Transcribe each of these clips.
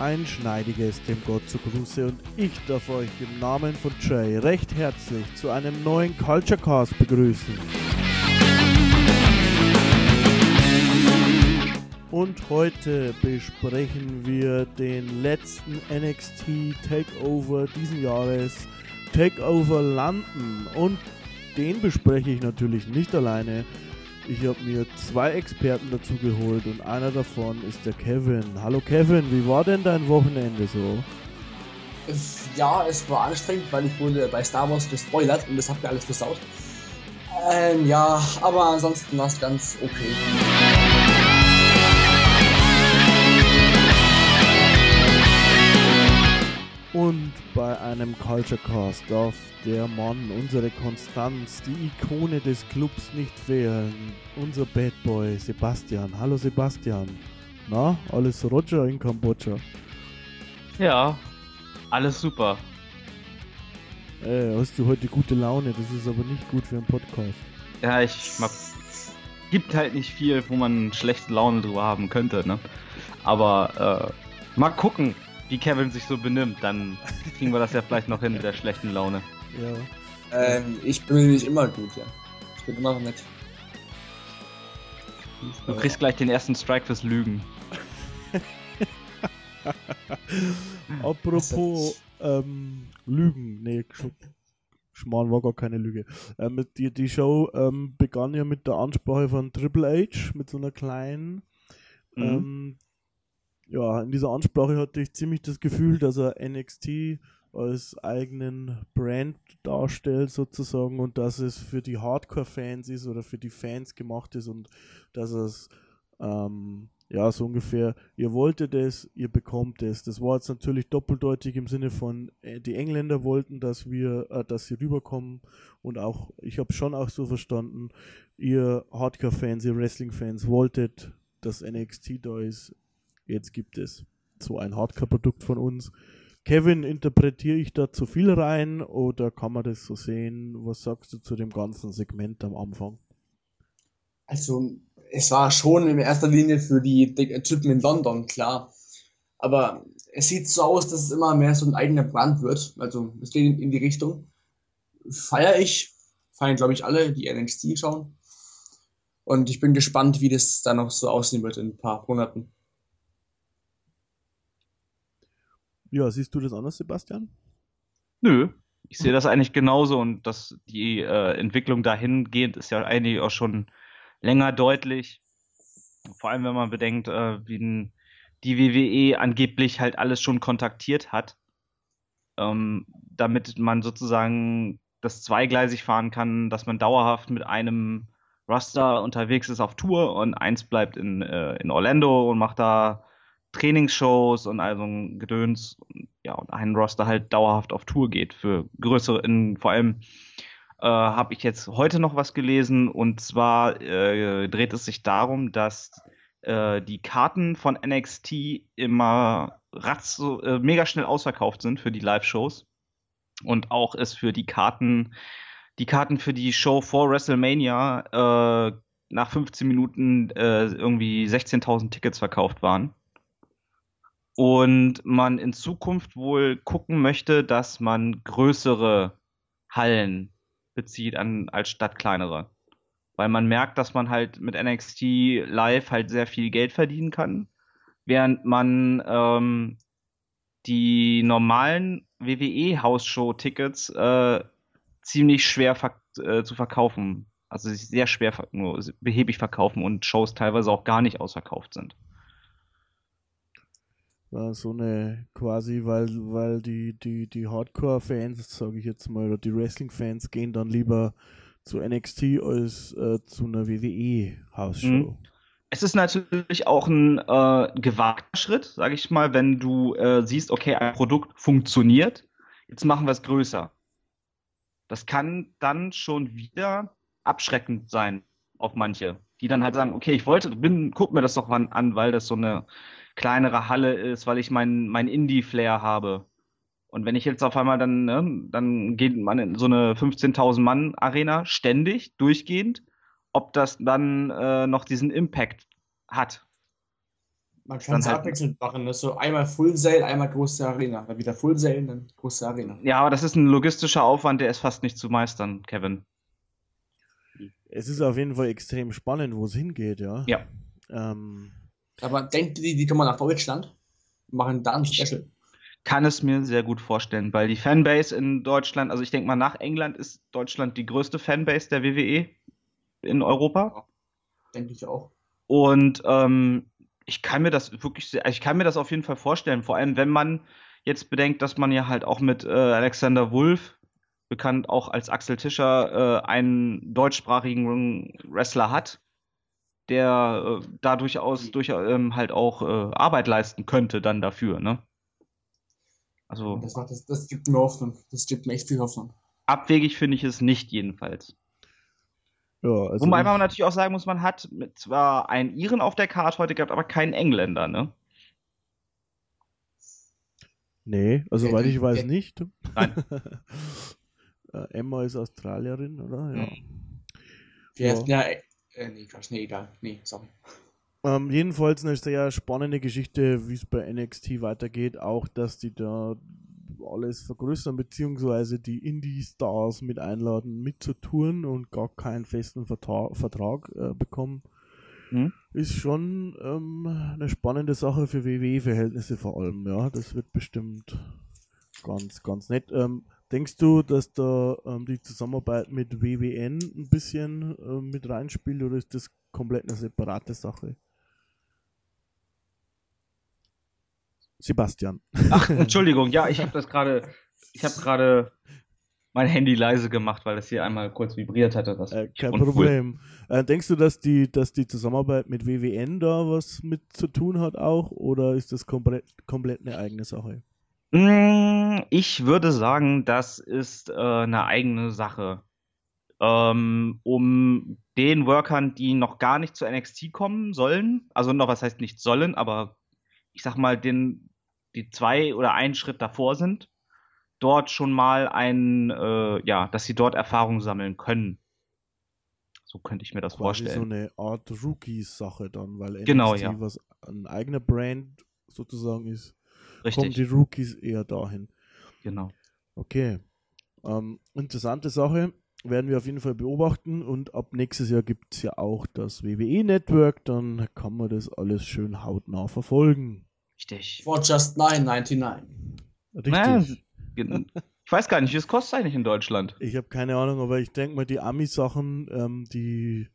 ein schneidiges dem Gott zu Gruße und ich darf euch im Namen von Jay recht herzlich zu einem neuen Culture Cast begrüßen. Und heute besprechen wir den letzten NXT Takeover diesen Jahres, Takeover London. Und den bespreche ich natürlich nicht alleine, ich habe mir zwei Experten dazu geholt und einer davon ist der Kevin. Hallo Kevin, wie war denn dein Wochenende so? Ja, es war anstrengend, weil ich wurde bei Star Wars gespoilert und das hat mir alles versaut. Ähm, ja, aber ansonsten war es ganz okay. Und bei einem Culture Cast darf der Mann, unsere Konstanz, die Ikone des Clubs nicht fehlen. Unser Bad Boy Sebastian. Hallo Sebastian. Na, alles Roger in Kambodscha? Ja, alles super. Ey, hast du heute gute Laune? Das ist aber nicht gut für einen Podcast. Ja, ich mag. Gibt halt nicht viel, wo man schlechte Laune drüber haben könnte, ne? Aber äh, mal gucken wie Kevin sich so benimmt, dann kriegen wir das ja vielleicht noch hin mit der schlechten Laune. Ja. Ähm, ich bin nicht immer gut, ja. Ich bin immer nett. Du kriegst gleich den ersten Strike fürs Lügen. Apropos ähm, Lügen, nee, Schmarrn war gar keine Lüge. Ähm, die, die Show ähm, begann ja mit der Ansprache von Triple H, mit so einer kleinen. Mhm. Ähm, ja, in dieser Ansprache hatte ich ziemlich das Gefühl, dass er NXT als eigenen Brand darstellt sozusagen und dass es für die Hardcore-Fans ist oder für die Fans gemacht ist und dass es ähm, ja so ungefähr, ihr wolltet es, ihr bekommt es. Das war jetzt natürlich doppeldeutig im Sinne von, äh, die Engländer wollten, dass wir, äh, dass sie rüberkommen und auch, ich habe schon auch so verstanden, ihr Hardcore-Fans, ihr Wrestling-Fans wolltet, dass NXT da ist, Jetzt gibt es so ein Hardcore-Produkt von uns. Kevin, interpretiere ich da zu viel rein oder kann man das so sehen? Was sagst du zu dem ganzen Segment am Anfang? Also, es war schon in erster Linie für die Typen in London, klar. Aber es sieht so aus, dass es immer mehr so ein eigener Brand wird. Also, es geht in die Richtung. Feiere ich. Feiern, glaube ich, alle, die NXT schauen. Und ich bin gespannt, wie das dann noch so aussehen wird in ein paar Monaten. Ja, siehst du das anders, Sebastian? Nö, ich sehe das eigentlich genauso und dass die äh, Entwicklung dahingehend ist ja eigentlich auch schon länger deutlich. Vor allem, wenn man bedenkt, äh, wie die WWE angeblich halt alles schon kontaktiert hat, ähm, damit man sozusagen das zweigleisig fahren kann, dass man dauerhaft mit einem Roster unterwegs ist auf Tour und eins bleibt in, äh, in Orlando und macht da Trainingsshows und also ein Gedöns, ja, und ein Roster halt dauerhaft auf Tour geht für größere, in, vor allem äh, habe ich jetzt heute noch was gelesen und zwar äh, dreht es sich darum, dass äh, die Karten von NXT immer ratz, äh, mega schnell ausverkauft sind für die Live-Shows und auch es für die Karten, die Karten für die Show vor WrestleMania äh, nach 15 Minuten äh, irgendwie 16.000 Tickets verkauft waren und man in Zukunft wohl gucken möchte, dass man größere Hallen bezieht an, als statt kleinere. Weil man merkt, dass man halt mit NXT Live halt sehr viel Geld verdienen kann, während man ähm, die normalen WWE-Hausshow-Tickets äh, ziemlich schwer verk äh, zu verkaufen, also sehr schwer nur behäbig verkaufen und Shows teilweise auch gar nicht ausverkauft sind war so eine quasi, weil, weil die, die, die Hardcore-Fans, sage ich jetzt mal, oder die Wrestling-Fans gehen dann lieber zu NXT als äh, zu einer WWE-Hausshow. Mhm. Es ist natürlich auch ein äh, gewagter Schritt, sage ich mal, wenn du äh, siehst, okay, ein Produkt funktioniert, jetzt machen wir es größer. Das kann dann schon wieder abschreckend sein auf manche, die dann halt sagen, okay, ich wollte, bin, guck mir das doch mal an, weil das so eine kleinere Halle ist, weil ich mein, mein Indie-Flair habe. Und wenn ich jetzt auf einmal dann, ne, dann geht man in so eine 15.000 Mann Arena ständig, durchgehend, ob das dann äh, noch diesen Impact hat. Man kann es halt abwechselnd machen. Das so einmal Full Sail, einmal große Arena. Dann wieder Full Sail, dann große Arena. Ja, aber das ist ein logistischer Aufwand, der ist fast nicht zu meistern, Kevin. Es ist auf jeden Fall extrem spannend, wo es hingeht, ja. Ja. Ähm, aber denkt ihr, die kommen nach Deutschland? Machen da ein Special? kann es mir sehr gut vorstellen, weil die Fanbase in Deutschland, also ich denke mal, nach England ist Deutschland die größte Fanbase der WWE in Europa. Denke ich auch. Und ähm, ich kann mir das wirklich sehr, ich kann mir das auf jeden Fall vorstellen, vor allem wenn man jetzt bedenkt, dass man ja halt auch mit äh, Alexander Wolf, bekannt auch als Axel Tischer, äh, einen deutschsprachigen Wrestler hat, der äh, da durchaus durch, ähm, halt auch äh, Arbeit leisten könnte dann dafür, ne? Also. Das, macht, das, das gibt mir Hoffnung. Das gibt mir echt viel Hoffnung. Abwegig finde ich es nicht jedenfalls. Ja, also Wobei man natürlich auch sagen muss, man hat zwar einen Iren auf der Karte heute gehabt, aber keinen Engländer, ne? Nee, also weil ich weiß nicht. Nein. Äh, Emma ist Australierin, oder? Ja. Wir ja. ja äh, nee, Quatsch, nee, egal. Nee, sorry. Ähm, jedenfalls eine sehr spannende Geschichte, wie es bei NXT weitergeht. Auch, dass die da alles vergrößern, beziehungsweise die Indie-Stars mit einladen, mitzutouren und gar keinen festen Vertra Vertrag äh, bekommen. Hm? Ist schon ähm, eine spannende Sache für WWE-Verhältnisse vor allem. Ja, das wird bestimmt ganz, ganz nett. Ähm, denkst du, dass da ähm, die Zusammenarbeit mit WWN ein bisschen äh, mit reinspielt oder ist das komplett eine separate Sache? Sebastian. Ach, Entschuldigung, ja, ich habe das gerade, ich habe gerade mein Handy leise gemacht, weil das hier einmal kurz vibriert hatte. Das äh, kein Problem. Äh, denkst du, dass die, dass die Zusammenarbeit mit WWN da was mit zu tun hat auch oder ist das komplett, komplett eine eigene Sache? Mm, ich würde sagen, das ist äh, eine eigene Sache. Ähm, um den Workern, die noch gar nicht zu NXT kommen sollen, also noch was heißt nicht sollen, aber ich sag mal, den, die zwei oder einen Schritt davor sind, dort schon mal ein, äh, ja, dass sie dort Erfahrung sammeln können. So könnte ich mir das Quasi vorstellen. so eine Art Rookies-Sache dann, weil NXT genau, ja. was ein eigener Brand sozusagen ist, Richtig. kommen die Rookies eher dahin. Genau. Okay. Ähm, interessante Sache. Werden wir auf jeden Fall beobachten und ab nächstes Jahr gibt es ja auch das WWE Network, dann kann man das alles schön hautnah verfolgen. Richtig. For just 9,99. Richtig. Naja, ich weiß gar nicht, wie es kostet eigentlich in Deutschland. Ich habe keine Ahnung, aber ich denke mal, die Ami-Sachen, ähm, die,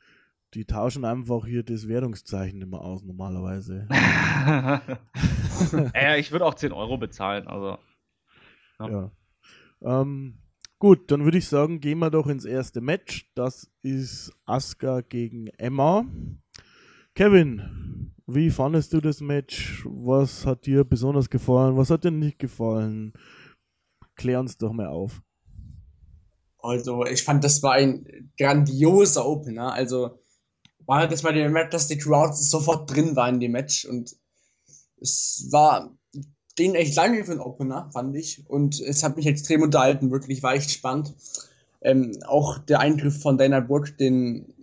die tauschen einfach hier das Währungszeichen immer aus, normalerweise. ja, ich würde auch 10 Euro bezahlen, also. Ja. ja. Ähm, gut, dann würde ich sagen, gehen wir doch ins erste Match. Das ist Asuka gegen Emma. Kevin, wie fandest du das Match? Was hat dir besonders gefallen? Was hat dir nicht gefallen? Klär uns doch mal auf. Also, ich fand, das war ein grandioser Opener. Also, war das mal der Match, dass die Crowd sofort drin war in dem Match und es war den echt lange für ein Opener, fand ich. Und es hat mich extrem unterhalten, wirklich, war echt spannend. Ähm, auch der Eingriff von Dana Brooke, den,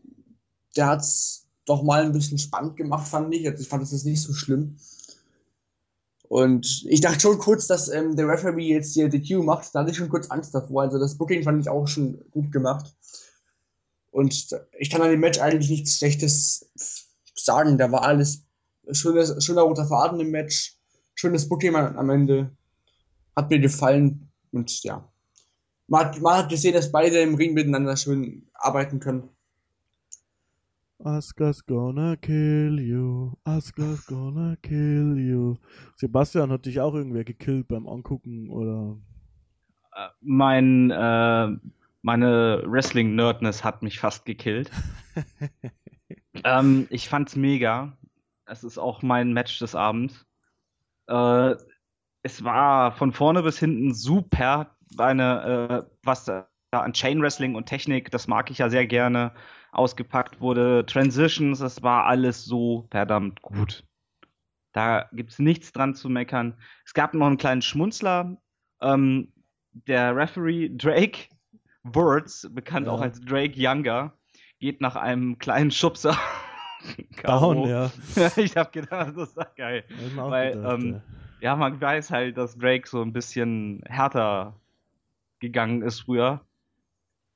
der hat's doch mal ein bisschen spannend gemacht, fand ich. Also ich fand das nicht so schlimm. Und ich dachte schon kurz, dass ähm, der Referee jetzt hier DQ macht. Da hatte ich schon kurz Angst davor. Also das Booking fand ich auch schon gut gemacht. Und ich kann an dem Match eigentlich nichts Schlechtes sagen. Da war alles schönes, schöner roter Faden im Match. Schönes Booking am Ende. Hat mir gefallen. Und ja. Man hat, man hat gesehen, dass beide im Ring miteinander schön arbeiten können. Asuka's gonna kill you. Asuka's gonna kill you. Sebastian hat dich auch irgendwer gekillt beim Angucken oder? Äh, mein, äh, meine Wrestling-Nerdness hat mich fast gekillt. ähm, ich fand's mega. Es ist auch mein Match des Abends. Äh, es war von vorne bis hinten super. Eine, äh, was da an Chain Wrestling und Technik, das mag ich ja sehr gerne ausgepackt wurde, Transitions, das war alles so verdammt gut. Da gibt es nichts dran zu meckern. Es gab noch einen kleinen Schmunzler. Ähm, der Referee Drake Words, bekannt ja. auch als Drake Younger, geht nach einem kleinen Schubser Down, ja. ich habe gedacht, das ist geil. Weil, gedacht, ähm, ja. ja, man weiß halt, dass Drake so ein bisschen härter gegangen ist früher.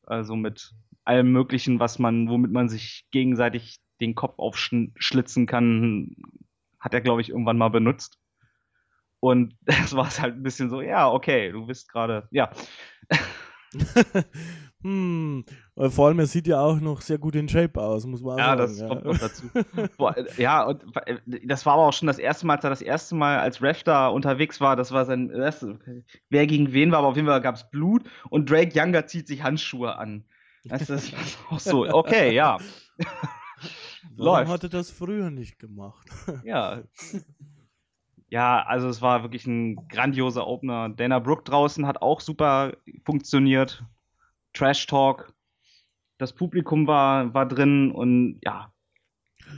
Also mit allem Möglichen, was man, womit man sich gegenseitig den Kopf aufschlitzen kann, hat er, glaube ich, irgendwann mal benutzt. Und das war es halt ein bisschen so, ja, okay, du bist gerade, ja. Hm, vor allem, er sieht ja auch noch sehr gut in Shape aus, muss man ja, sagen. Das ja, das kommt noch dazu. Boah, ja, und äh, das war aber auch schon das erste Mal, als er das erste Mal als Ref da unterwegs war. Das war sein erstes. Wer gegen wen war, aber auf jeden Fall gab es Blut und Drake Younger zieht sich Handschuhe an. Das ist auch so, okay, ja. Warum Läuft. hat er das früher nicht gemacht? ja. Ja, also es war wirklich ein grandioser Opener. Dana Brooke draußen hat auch super funktioniert. Trash Talk. Das Publikum war, war drin und ja.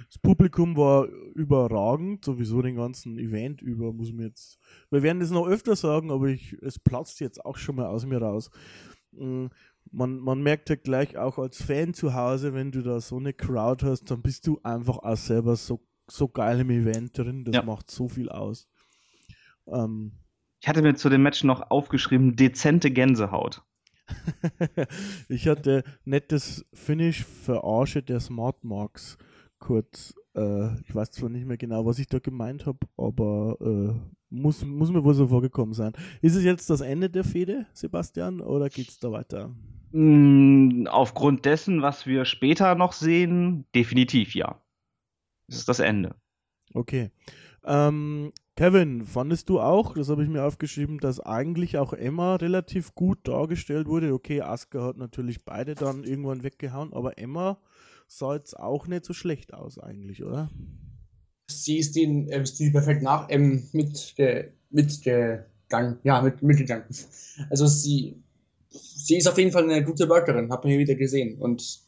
Das Publikum war überragend, sowieso den ganzen Event über, muss man jetzt. Wir werden das noch öfter sagen, aber ich, es platzt jetzt auch schon mal aus mir raus. Mm, man, man merkt ja gleich auch als Fan zu Hause, wenn du da so eine Crowd hast, dann bist du einfach auch selber so, so geil im Event drin. Das ja. macht so viel aus. Ähm, ich hatte mir zu dem Match noch aufgeschrieben, dezente Gänsehaut. ich hatte nettes Finish für Arche der Smart Marks kurz. Äh, ich weiß zwar nicht mehr genau, was ich da gemeint habe, aber äh, muss, muss mir wohl so vorgekommen sein. Ist es jetzt das Ende der Fehde, Sebastian, oder geht es da weiter? Mm, aufgrund dessen, was wir später noch sehen, definitiv ja. Das ist das Ende. Okay. Ähm, Kevin, fandest du auch, das habe ich mir aufgeschrieben, dass eigentlich auch Emma relativ gut dargestellt wurde? Okay, Asuka hat natürlich beide dann irgendwann weggehauen, aber Emma sah jetzt auch nicht so schlecht aus eigentlich, oder? Sie ist den äh, Stil perfekt nach ähm, mit, ge, mitgegangen. Ja, mit, mitgegangen. Also sie sie ist auf jeden Fall eine gute Workerin, hat man hier wieder gesehen. Und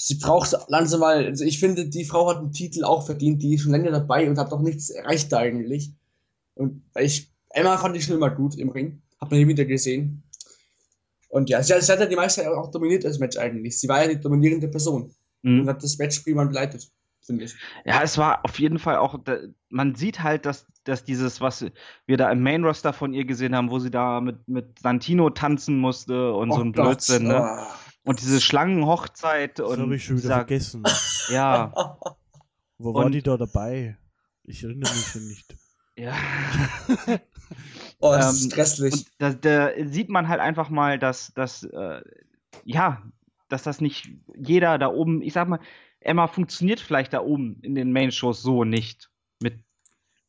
sie braucht langsam mal, also ich finde, die Frau hat einen Titel auch verdient, die ist schon länger dabei und hat doch nichts erreicht eigentlich. Und ich, Emma fand ich schon immer gut im Ring, hat man hier wieder gesehen. Und ja, sie, sie hat ja die meiste auch dominiert das Match eigentlich. Sie war ja die dominierende Person mhm. und hat das Match prima begleitet finde ich. Ja, es war auf jeden Fall auch, man sieht halt, dass, dass dieses, was wir da im Main Roster von ihr gesehen haben, wo sie da mit, mit Santino tanzen musste und oh so ein Gott. Blödsinn, ne? Oh. Und diese Schlangenhochzeit das und. Das habe ich schon wieder sag, vergessen. Ja. Wo war die da dabei? Ich erinnere mich schon nicht. Ja. oh, das ist ähm, stresslich. Und da, da, sieht man halt einfach mal, dass, dass äh, ja, dass das nicht jeder da oben, ich sag mal, Emma funktioniert vielleicht da oben in den Main-Shows so nicht. Mit,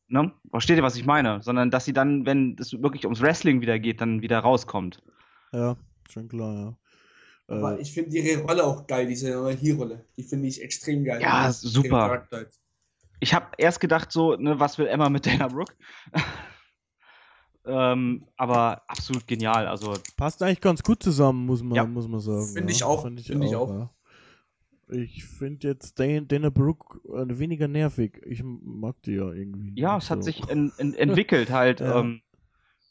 ne? Versteht ihr, was ich meine? Sondern dass sie dann, wenn es wirklich ums Wrestling wieder geht, dann wieder rauskommt. Ja, schon klar, ja. Aber äh, ich finde ihre Rolle auch geil, diese Hier-Rolle. Die finde ich extrem geil. Ja, super. Ich habe erst gedacht, so, ne, was will Emma mit Dana Brooke? ähm, aber absolut genial. Also passt eigentlich ganz gut zusammen, muss man, ja. muss man sagen. Finde ja. ich auch. Finde ich, find auch. Ich auch. Ja. Ich finde jetzt Dana Brooke äh, weniger nervig. Ich mag die ja irgendwie. Ja, es so. hat sich en en entwickelt halt. ja. ähm,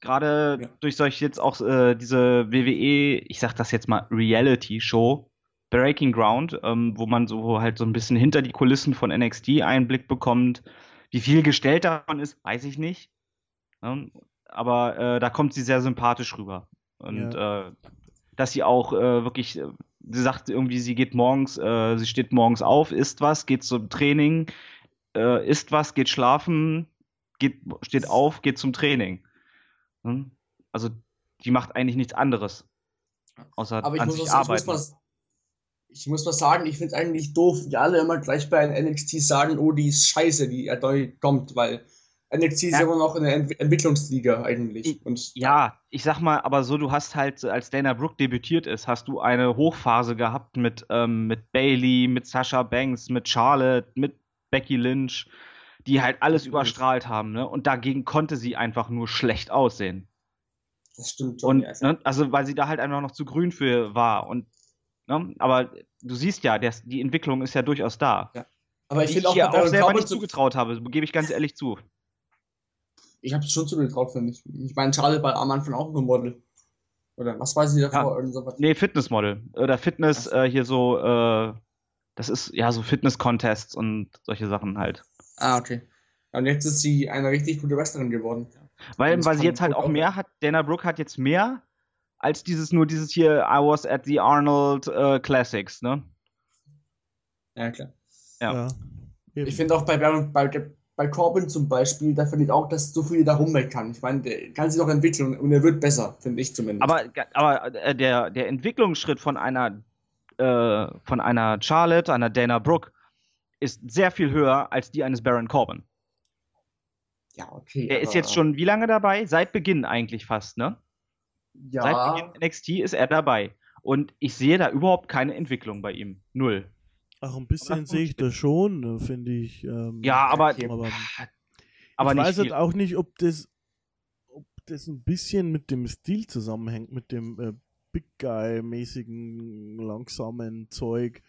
Gerade ja. durch solche jetzt auch äh, diese WWE, ich sag das jetzt mal, Reality-Show, Breaking Ground, ähm, wo man so halt so ein bisschen hinter die Kulissen von NXT Einblick bekommt. Wie viel gestellt davon ist, weiß ich nicht. Ja, aber äh, da kommt sie sehr sympathisch rüber. Und ja. äh, dass sie auch äh, wirklich äh, sie sagt irgendwie, sie geht morgens, äh, sie steht morgens auf, isst was, geht zum Training, äh, isst was, geht schlafen, geht, steht auf, geht zum Training. Hm? Also die macht eigentlich nichts anderes. Außer Aber ich an muss sich was, arbeiten. Ich muss, mal, ich muss mal sagen, ich finde es eigentlich doof, wie alle immer gleich bei NXT sagen, oh, die ist scheiße, die neu kommt, weil NXT ist ja. immer noch eine Ent Entwicklungsliga eigentlich. Und ja, ich sag mal, aber so, du hast halt, als Dana Brooke debütiert ist, hast du eine Hochphase gehabt mit, ähm, mit Bailey, mit Sasha Banks, mit Charlotte, mit Becky Lynch, die halt alles überstrahlt haben, ne? Und dagegen konnte sie einfach nur schlecht aussehen. Das stimmt schon. Und, ne, also, weil sie da halt einfach noch zu grün für war. Und, ne? Aber du siehst ja, der, die Entwicklung ist ja durchaus da. Ja. Aber ich finde auch, auch selber nicht zugetraut habe, gebe ich ganz ehrlich zu ich habe es schon zugetraut, finde ich. Ich meine, Charlie war am Anfang auch nur Model. Oder was weiß ich davor? Ja. Nee, Fitnessmodel. Oder Fitness, äh, hier so, äh, Das ist ja so Fitness-Contests und solche Sachen halt. Ah, okay. Und jetzt ist sie eine richtig gute Wrestlerin geworden. Weil, weil sie jetzt halt auch mehr hat, Dana Brooke hat jetzt mehr als dieses nur dieses hier I was at the Arnold äh, Classics, ne? Ja, klar. Ja. Eben. Ich finde auch bei, bei, bei Corbin zum Beispiel, da finde ich auch, dass so viel da rumweg kann. Ich meine, der kann sich noch entwickeln und er wird besser, finde ich zumindest. Aber, aber äh, der, der Entwicklungsschritt von einer, äh, von einer Charlotte, einer Dana Brooke, ist sehr viel höher als die eines Baron Corbin. ja, okay. Der ist jetzt schon wie lange dabei? Seit Beginn eigentlich fast, ne? Seit Ja, Beginn NXT ist er dabei. Und ich sehe da überhaupt keine Entwicklung bei ihm. Null. Ach, ein bisschen sehe ich das schon, äh, finde ich. Ähm, Ja, aber, okay. aber aber ich weiß halt auch nicht, ob das, ob das ein bisschen mit dem Stil zusammenhängt, mit dem äh, Big Guy-mäßigen, langsamen Zeug.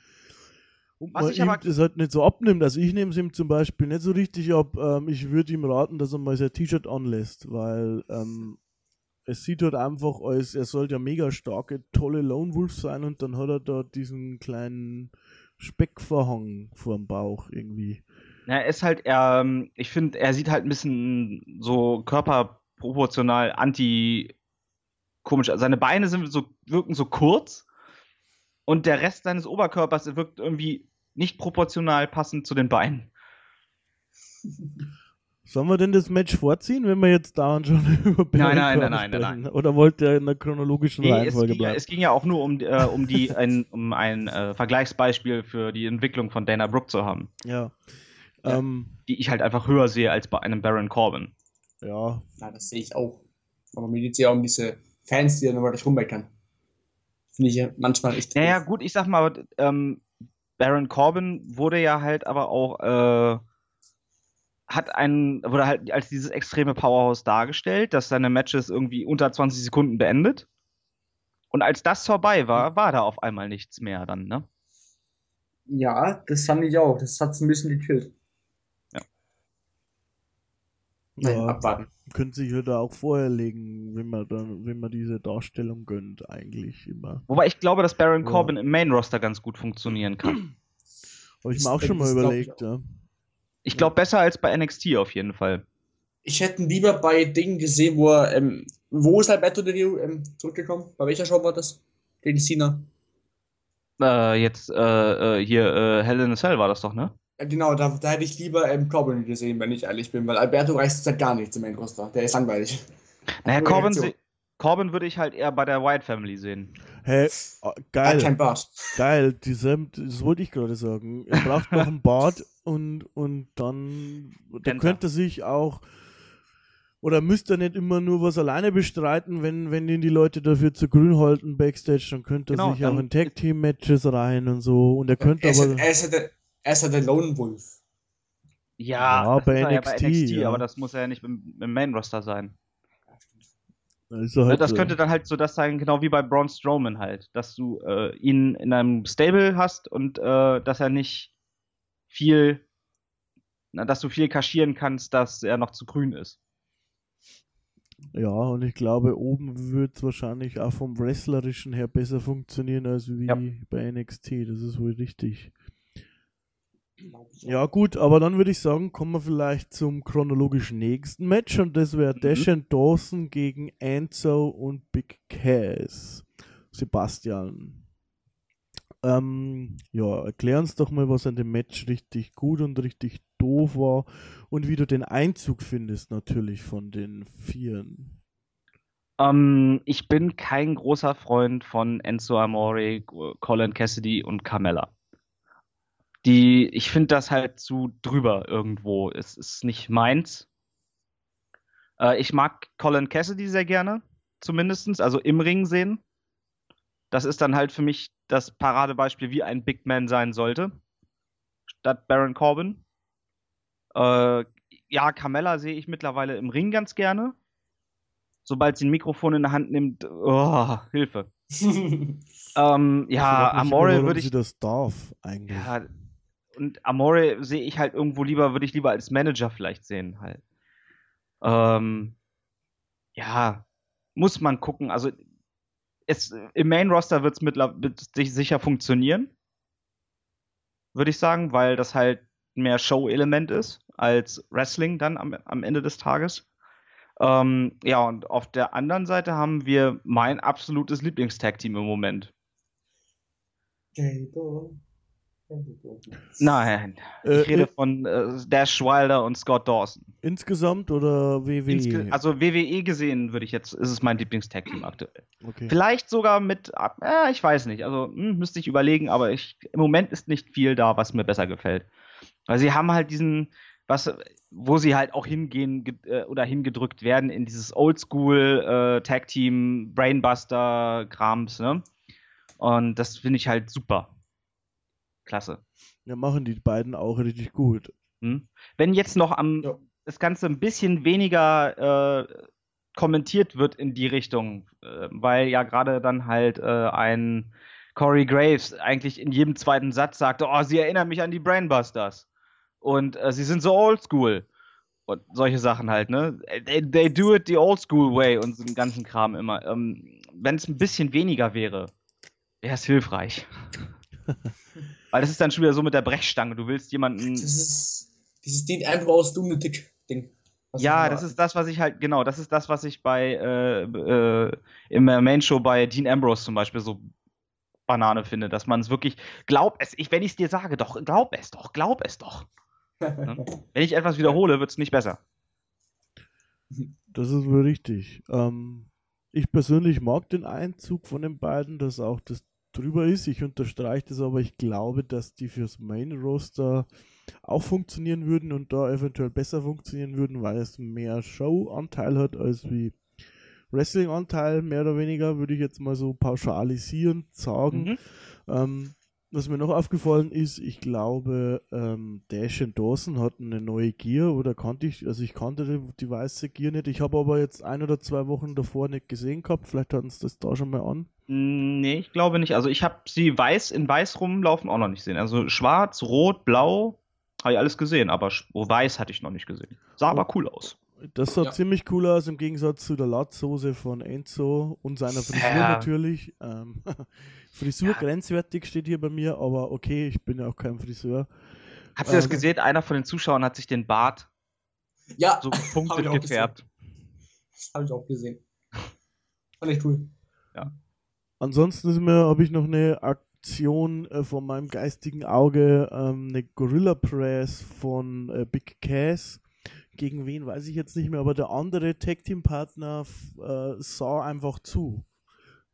Und Was man ich ihm aber- das halt nicht so abnimmt. Also ich nehme es ihm zum Beispiel nicht so richtig ab. Ähm, ich würde ihm raten, dass er mal sein T-Shirt anlässt, weil ähm, es sieht halt einfach als, er sollte ja mega starke, tolle Lone Wolf sein und dann hat er da diesen kleinen Speckverhang vor dem Bauch irgendwie. Ja, er ist halt, er, ich finde, er sieht halt ein bisschen so körperproportional anti komisch. aus. Seine Beine sind so, wirken so kurz und der Rest seines Oberkörpers wirkt irgendwie nicht proportional passend zu den Beinen. Sollen wir denn das Match vorziehen, wenn wir jetzt dauernd schon über Nein, nein, Baron nein, nein, sprechen? nein, Oder wollt ihr in der chronologischen Nee, es, Reihenfolge ging, ja- bleiben? es ging ja auch nur um, äh, um, die, ein, um ein äh, Vergleichsbeispiel für die Entwicklung von Dana Brooke zu haben, Ja. Ja. Ähm, die ich halt einfach höher sehe als bei einem Baron Corbin. ja. ja, das sehe ich auch. Aber mir geht es ja um diese Fans, die dann immer gleich rummeckern. Finde ich ja manchmal echt. Naja, gut, ich sag mal, ähm, Baron Corbin wurde ja halt aber auch, äh, hat einen, wurde halt als dieses extreme Powerhouse dargestellt, das seine Matches irgendwie unter 20 Sekunden beendet. Und als das vorbei war, war da auf einmal nichts mehr dann, ne? Ja, das fand ich auch. Das hat es ein bisschen gekillt. Naja, ja. abwarten. Könnte sich halt auch vorher legen, wenn man dann, wenn man diese Darstellung gönnt, eigentlich immer. Wobei ich glaube, dass Baron Ja. Corbin im Main Roster ganz gut funktionieren kann. Habe ich mir auch schon mal glaub ich überlegt, ja. Ich glaube besser als bei NXT auf jeden Fall. Ich hätte ihn lieber bei Dingen gesehen, wo er, ähm, wo ist Alberto Del Rio ähm, zurückgekommen? Bei welcher Show war das? Gegen Cena. Äh, jetzt äh, äh, hier äh, Hell in a Cell war das doch, ne? Ja, genau, da, da hätte ich lieber ähm, Corbin gesehen, wenn ich ehrlich bin, weil Alberto reißt halt gar nichts im Main Roster. Der ist langweilig. Naja, Corbin, Corbin würde ich halt eher bei der White Family sehen. Hey, ah, Er hat geil, kein Bart. geil, dieselben, das wollte ich gerade sagen. Er braucht noch einen Bart und, und dann, da Denter. könnte er sich auch, oder müsste er nicht immer nur was alleine bestreiten, wenn, wenn ihn die Leute dafür zu grün halten backstage, dann könnte er Genau, sich auch in Tag Team Matches rein und so und er könnte Er ist, aber, halt, er, ist halt der, er ist halt der Lone Wolf. Ja, Ja, das bei ist er ja NXT, ja. aber das muss ja nicht im, im Main Roster sein. Er Ne, halt, das äh, könnte dann halt so das sein, genau wie bei Braun Strowman halt, dass du äh, ihn in einem Stable hast und äh, dass er nicht viel, na, dass du viel kaschieren kannst, dass er noch zu grün ist. Ja, und ich glaube, oben wird es wahrscheinlich auch vom Wrestlerischen her besser funktionieren als wie Ja. bei NXT. Das ist wohl richtig. Ja, gut, aber dann würde ich sagen, kommen wir vielleicht zum chronologisch nächsten Match und das wäre Mhm. Dash and Dawson gegen Enzo und Big Cass. Sebastian. Ähm, ja, erklär uns doch mal, was an dem Match richtig gut und richtig doof war und wie du den Einzug findest, natürlich von den Vieren. Ähm, ich bin kein großer Freund von Enzo Amore, Colin Cassidy und Carmella. Die, ich finde das halt zu drüber irgendwo. Es ist nicht meins. Äh, ich mag Colin Cassidy sehr gerne, zumindestens, also im Ring sehen. Das ist dann halt für mich das Paradebeispiel, wie ein Big Man sein sollte. Statt Baron Corbin. Äh, ja, Carmella sehe ich mittlerweile im Ring ganz gerne. Sobald sie ein Mikrofon in der Hand nimmt, oh, Hilfe. Ähm, ja, Amore würde sie ich. das darf, eigentlich. Ja, und Amore sehe ich halt irgendwo lieber, würde ich lieber als Manager vielleicht sehen halt. Ähm, ja, muss man gucken. Also es, im Main Roster wird es mit, sicher funktionieren. würde ich sagen, weil das halt mehr Show-Element ist als Wrestling dann am, am Ende des Tages. Ähm, ja, und auf der anderen Seite haben wir mein absolutes Lieblingstag-Team im Moment. Gable. Nein, Äh, ich rede von äh, Dash Wilder und Scott Dawson. Insgesamt oder WWE? Insge also WWE gesehen würde ich jetzt, ist es mein Lieblingstag-Team aktuell. okay. Vielleicht sogar mit, äh, ich weiß nicht, also hm, müsste ich überlegen, aber ich, im Moment ist nicht viel da, was mir besser gefällt. Weil sie haben halt diesen, was, wo sie halt auch hingehen ge- äh, oder hingedrückt werden in dieses Oldschool äh, Tag Team Brainbuster Krams, ne? Und das finde ich halt super. Klasse. Ja, machen die beiden auch richtig gut. Hm? Wenn jetzt noch am Ja. das Ganze ein bisschen weniger äh, kommentiert wird in die Richtung, äh, weil ja gerade dann halt äh, ein Corey Graves eigentlich in jedem zweiten Satz sagte, oh, sie erinnern mich an die Brainbusters und äh, sie sind so oldschool und solche Sachen halt, ne? They, they do it the old school way und so den ganzen Kram immer. Ähm, Wenn es ein bisschen weniger wäre, wäre es hilfreich. Weil das ist dann schon wieder so mit der Brechstange. Du willst jemanden. Das ist dieses Dean Ambrose Lunatic-Ding. was Ja, wir das ist das, was ich halt, genau, das ist das, was ich bei äh, äh, im Main Show bei Dean Ambrose zum Beispiel so Banane finde, dass man es wirklich glaub es, ich, wenn ich es dir sage, doch, glaub es doch, glaub es doch. Ne? Wenn ich etwas wiederhole, wird es nicht besser. Das ist wohl richtig. Ähm, ich persönlich mag den Einzug von den beiden, dass auch das drüber ist. Ich unterstreiche das, aber ich glaube, dass die fürs Main Roster auch funktionieren würden und da eventuell besser funktionieren würden, weil es mehr Show-Anteil hat als wie Wrestling-Anteil, mehr oder weniger, würde ich jetzt mal so pauschalisierend sagen. Mhm. Ähm, was mir noch aufgefallen ist, ich glaube, ähm, Dash und Dawson hatten eine neue Gear oder kannte ich, also ich kannte die, die weiße Gear nicht. Ich habe aber jetzt ein oder zwei Wochen davor nicht gesehen gehabt. Vielleicht hatten sie das da schon mal an. Mm, Nee, ich glaube nicht. Also ich habe sie weiß in weiß rumlaufen auch noch nicht gesehen. Also schwarz, rot, blau habe ich alles gesehen, aber oh, weiß hatte ich noch nicht gesehen. Sah aber cool aus. Das sah Ja. ziemlich cool aus im Gegensatz zu der Latzhose von Enzo und seiner Frisur Ja. natürlich. Ähm, Frisur Ja. grenzwertig steht hier bei mir, aber okay, ich bin ja auch kein Friseur. Habt ihr das Ähm. gesehen? Einer von den Zuschauern hat sich den Bart Ja, so punktet gefärbt. habe ich auch gesehen. Fand ich cool. Ansonsten ist mir, habe ich noch eine Aktion äh, von meinem geistigen Auge, ähm, eine Gorilla Press von äh, Big Cass. Gegen wen weiß ich jetzt nicht mehr, aber der andere Tag Team Partner äh, sah einfach zu.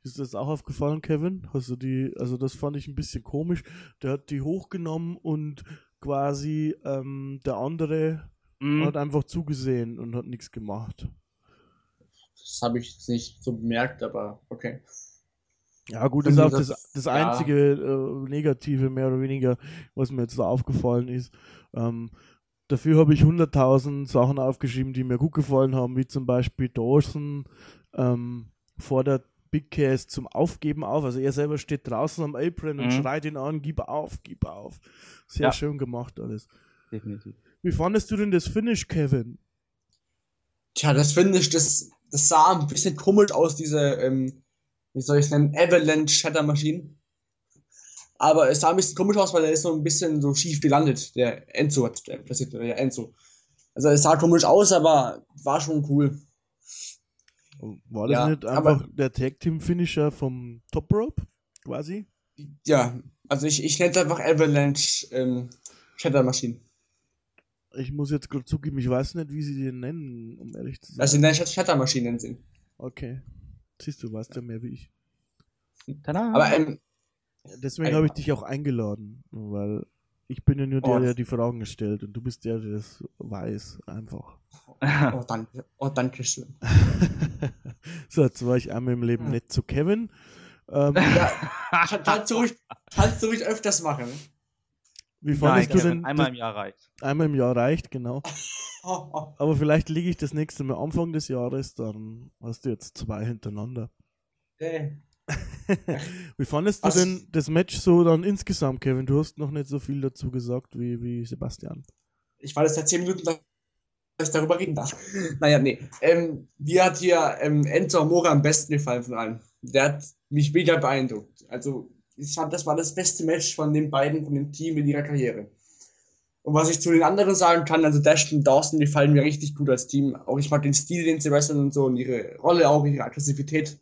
Ist das auch aufgefallen, Kevin? Du die, also das fand ich ein bisschen komisch. Der hat die hochgenommen und quasi ähm, der andere Mhm. hat einfach zugesehen und hat nichts gemacht. Das habe ich jetzt nicht so bemerkt, aber okay. Ja, gut, das ist auch das, das ja. einzige äh, Negative, mehr oder weniger, was mir jetzt da aufgefallen ist. Ähm, dafür habe ich 100.000 Sachen aufgeschrieben, die mir gut gefallen haben, wie zum Beispiel Dawson ähm, fordert Big Cass zum Aufgeben auf. Also er selber steht draußen am Apron und Mhm. schreit ihn an, gib auf, gib auf. Sehr Ja. schön gemacht alles. Definitiv. Wie fandest du denn das Finish, Kevin? Tja, das finde ich, das, das sah ein bisschen komisch aus, diese, ähm, wie soll ich es nennen, Avalanche Shatter Maschine. Aber es sah ein bisschen komisch aus, weil er ist so ein bisschen so schief gelandet. Der Enzo hat der passiert, der Enzo. Also es sah komisch aus, aber war schon cool. War das Ja, nicht einfach der Tag Team Finisher vom Top Rope quasi? Ja, also ich, ich nenne es einfach Avalanche ähm, Shatter Maschine. Ich muss jetzt gerade zugeben, ich weiß nicht, wie sie den nennen, um ehrlich zu sein. Also in der Shatter Maschine nennen sie ihn. Okay. Siehst du, weißt ja mehr wie ich. Tada. Aber ähm, Deswegen habe ich dich auch eingeladen, weil ich bin ja nur der, Oh. der die Fragen stellt und du bist der, der das weiß, einfach. oh danke, oh danke schön. so, jetzt war ich einmal im Leben nett zu Kevin. Ähm, Ja, kann- kannst du ruhig, kannst du ruhig öfters machen. Wie Nein, fandest du Kevin, denn? einmal das- im Jahr reicht. einmal im Jahr reicht, genau. Aber vielleicht lege ich das nächste Mal Anfang des Jahres, dann hast du jetzt zwei hintereinander. Äh, Wie fandest du Was- denn das Match so dann insgesamt, Kevin? Du hast noch nicht so viel dazu gesagt wie, wie Sebastian. Ich war jetzt seit 10 Minuten, dass ich darüber reden darf. Naja, nee. Ähm, mir hat hier ähm, Enzo Amore am besten gefallen von allen. Der hat mich mega beeindruckt. Also, ich fand, das war das beste Match von den beiden, von dem Team in ihrer Karriere. Und was ich zu den anderen sagen kann, also Dash und Dawson, die fallen mir richtig gut als Team. Auch ich mag den Stil, den sie wresteln und so und ihre Rolle auch, ihre Aggressivität.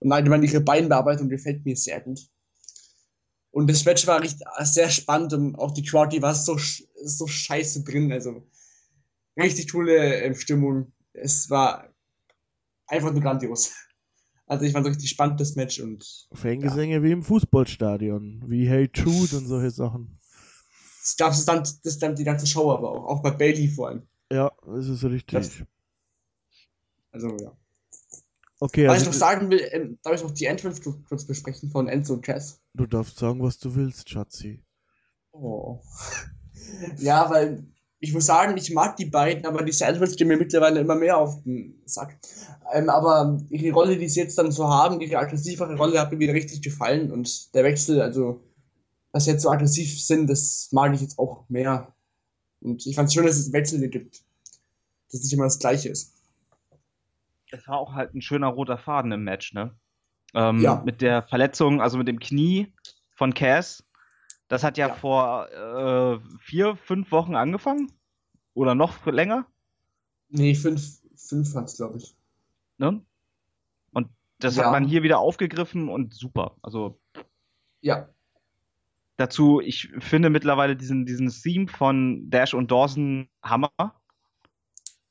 Und allgemein ihre Beinbearbeitung gefällt mir sehr gut. Und das Match war richtig, sehr spannend und auch die Crowd, die war so, so scheiße drin. Also richtig coole äh, Stimmung. Es war einfach nur grandios. Also ich fand es richtig spannend, das Match. und Fangesänge ja. wie im Fußballstadion, wie Hey Jude und solche Sachen. Das gab es dann, das dann die ganze Show aber auch, auch bei Bailey vor allem. Ja, das ist richtig. Das, also ja. Okay, was also, ich noch sagen will, ähm, darf ich noch die Entrance kurz besprechen von Enzo und Chess? Du darfst sagen, was du willst, Schatzi. Oh. ja, weil ich muss sagen, ich mag die beiden, aber die Sandwich gehen mir mittlerweile immer mehr auf den Sack. Ähm, aber ihre Rolle, die sie jetzt dann so haben, ihre aggressivere Rolle, hat mir wieder richtig gefallen. Und der Wechsel, also, dass sie jetzt so aggressiv sind, das mag ich jetzt auch mehr. Und ich fand es schön, dass es Wechsel gibt. Dass es nicht immer das Gleiche ist. Es war auch halt ein schöner roter Faden im Match, ne? Ähm, ja. Mit der Verletzung, also mit dem Knie von Cass, das hat ja, ja. vor äh, vier, fünf Wochen angefangen. Oder noch länger? Nee, fünf, fünf hat es, glaube ich. Ne? Und das ja. hat man hier wieder aufgegriffen und super. Also. Ja. Dazu, ich finde mittlerweile diesen, diesen Theme von Dash und Dawson Hammer.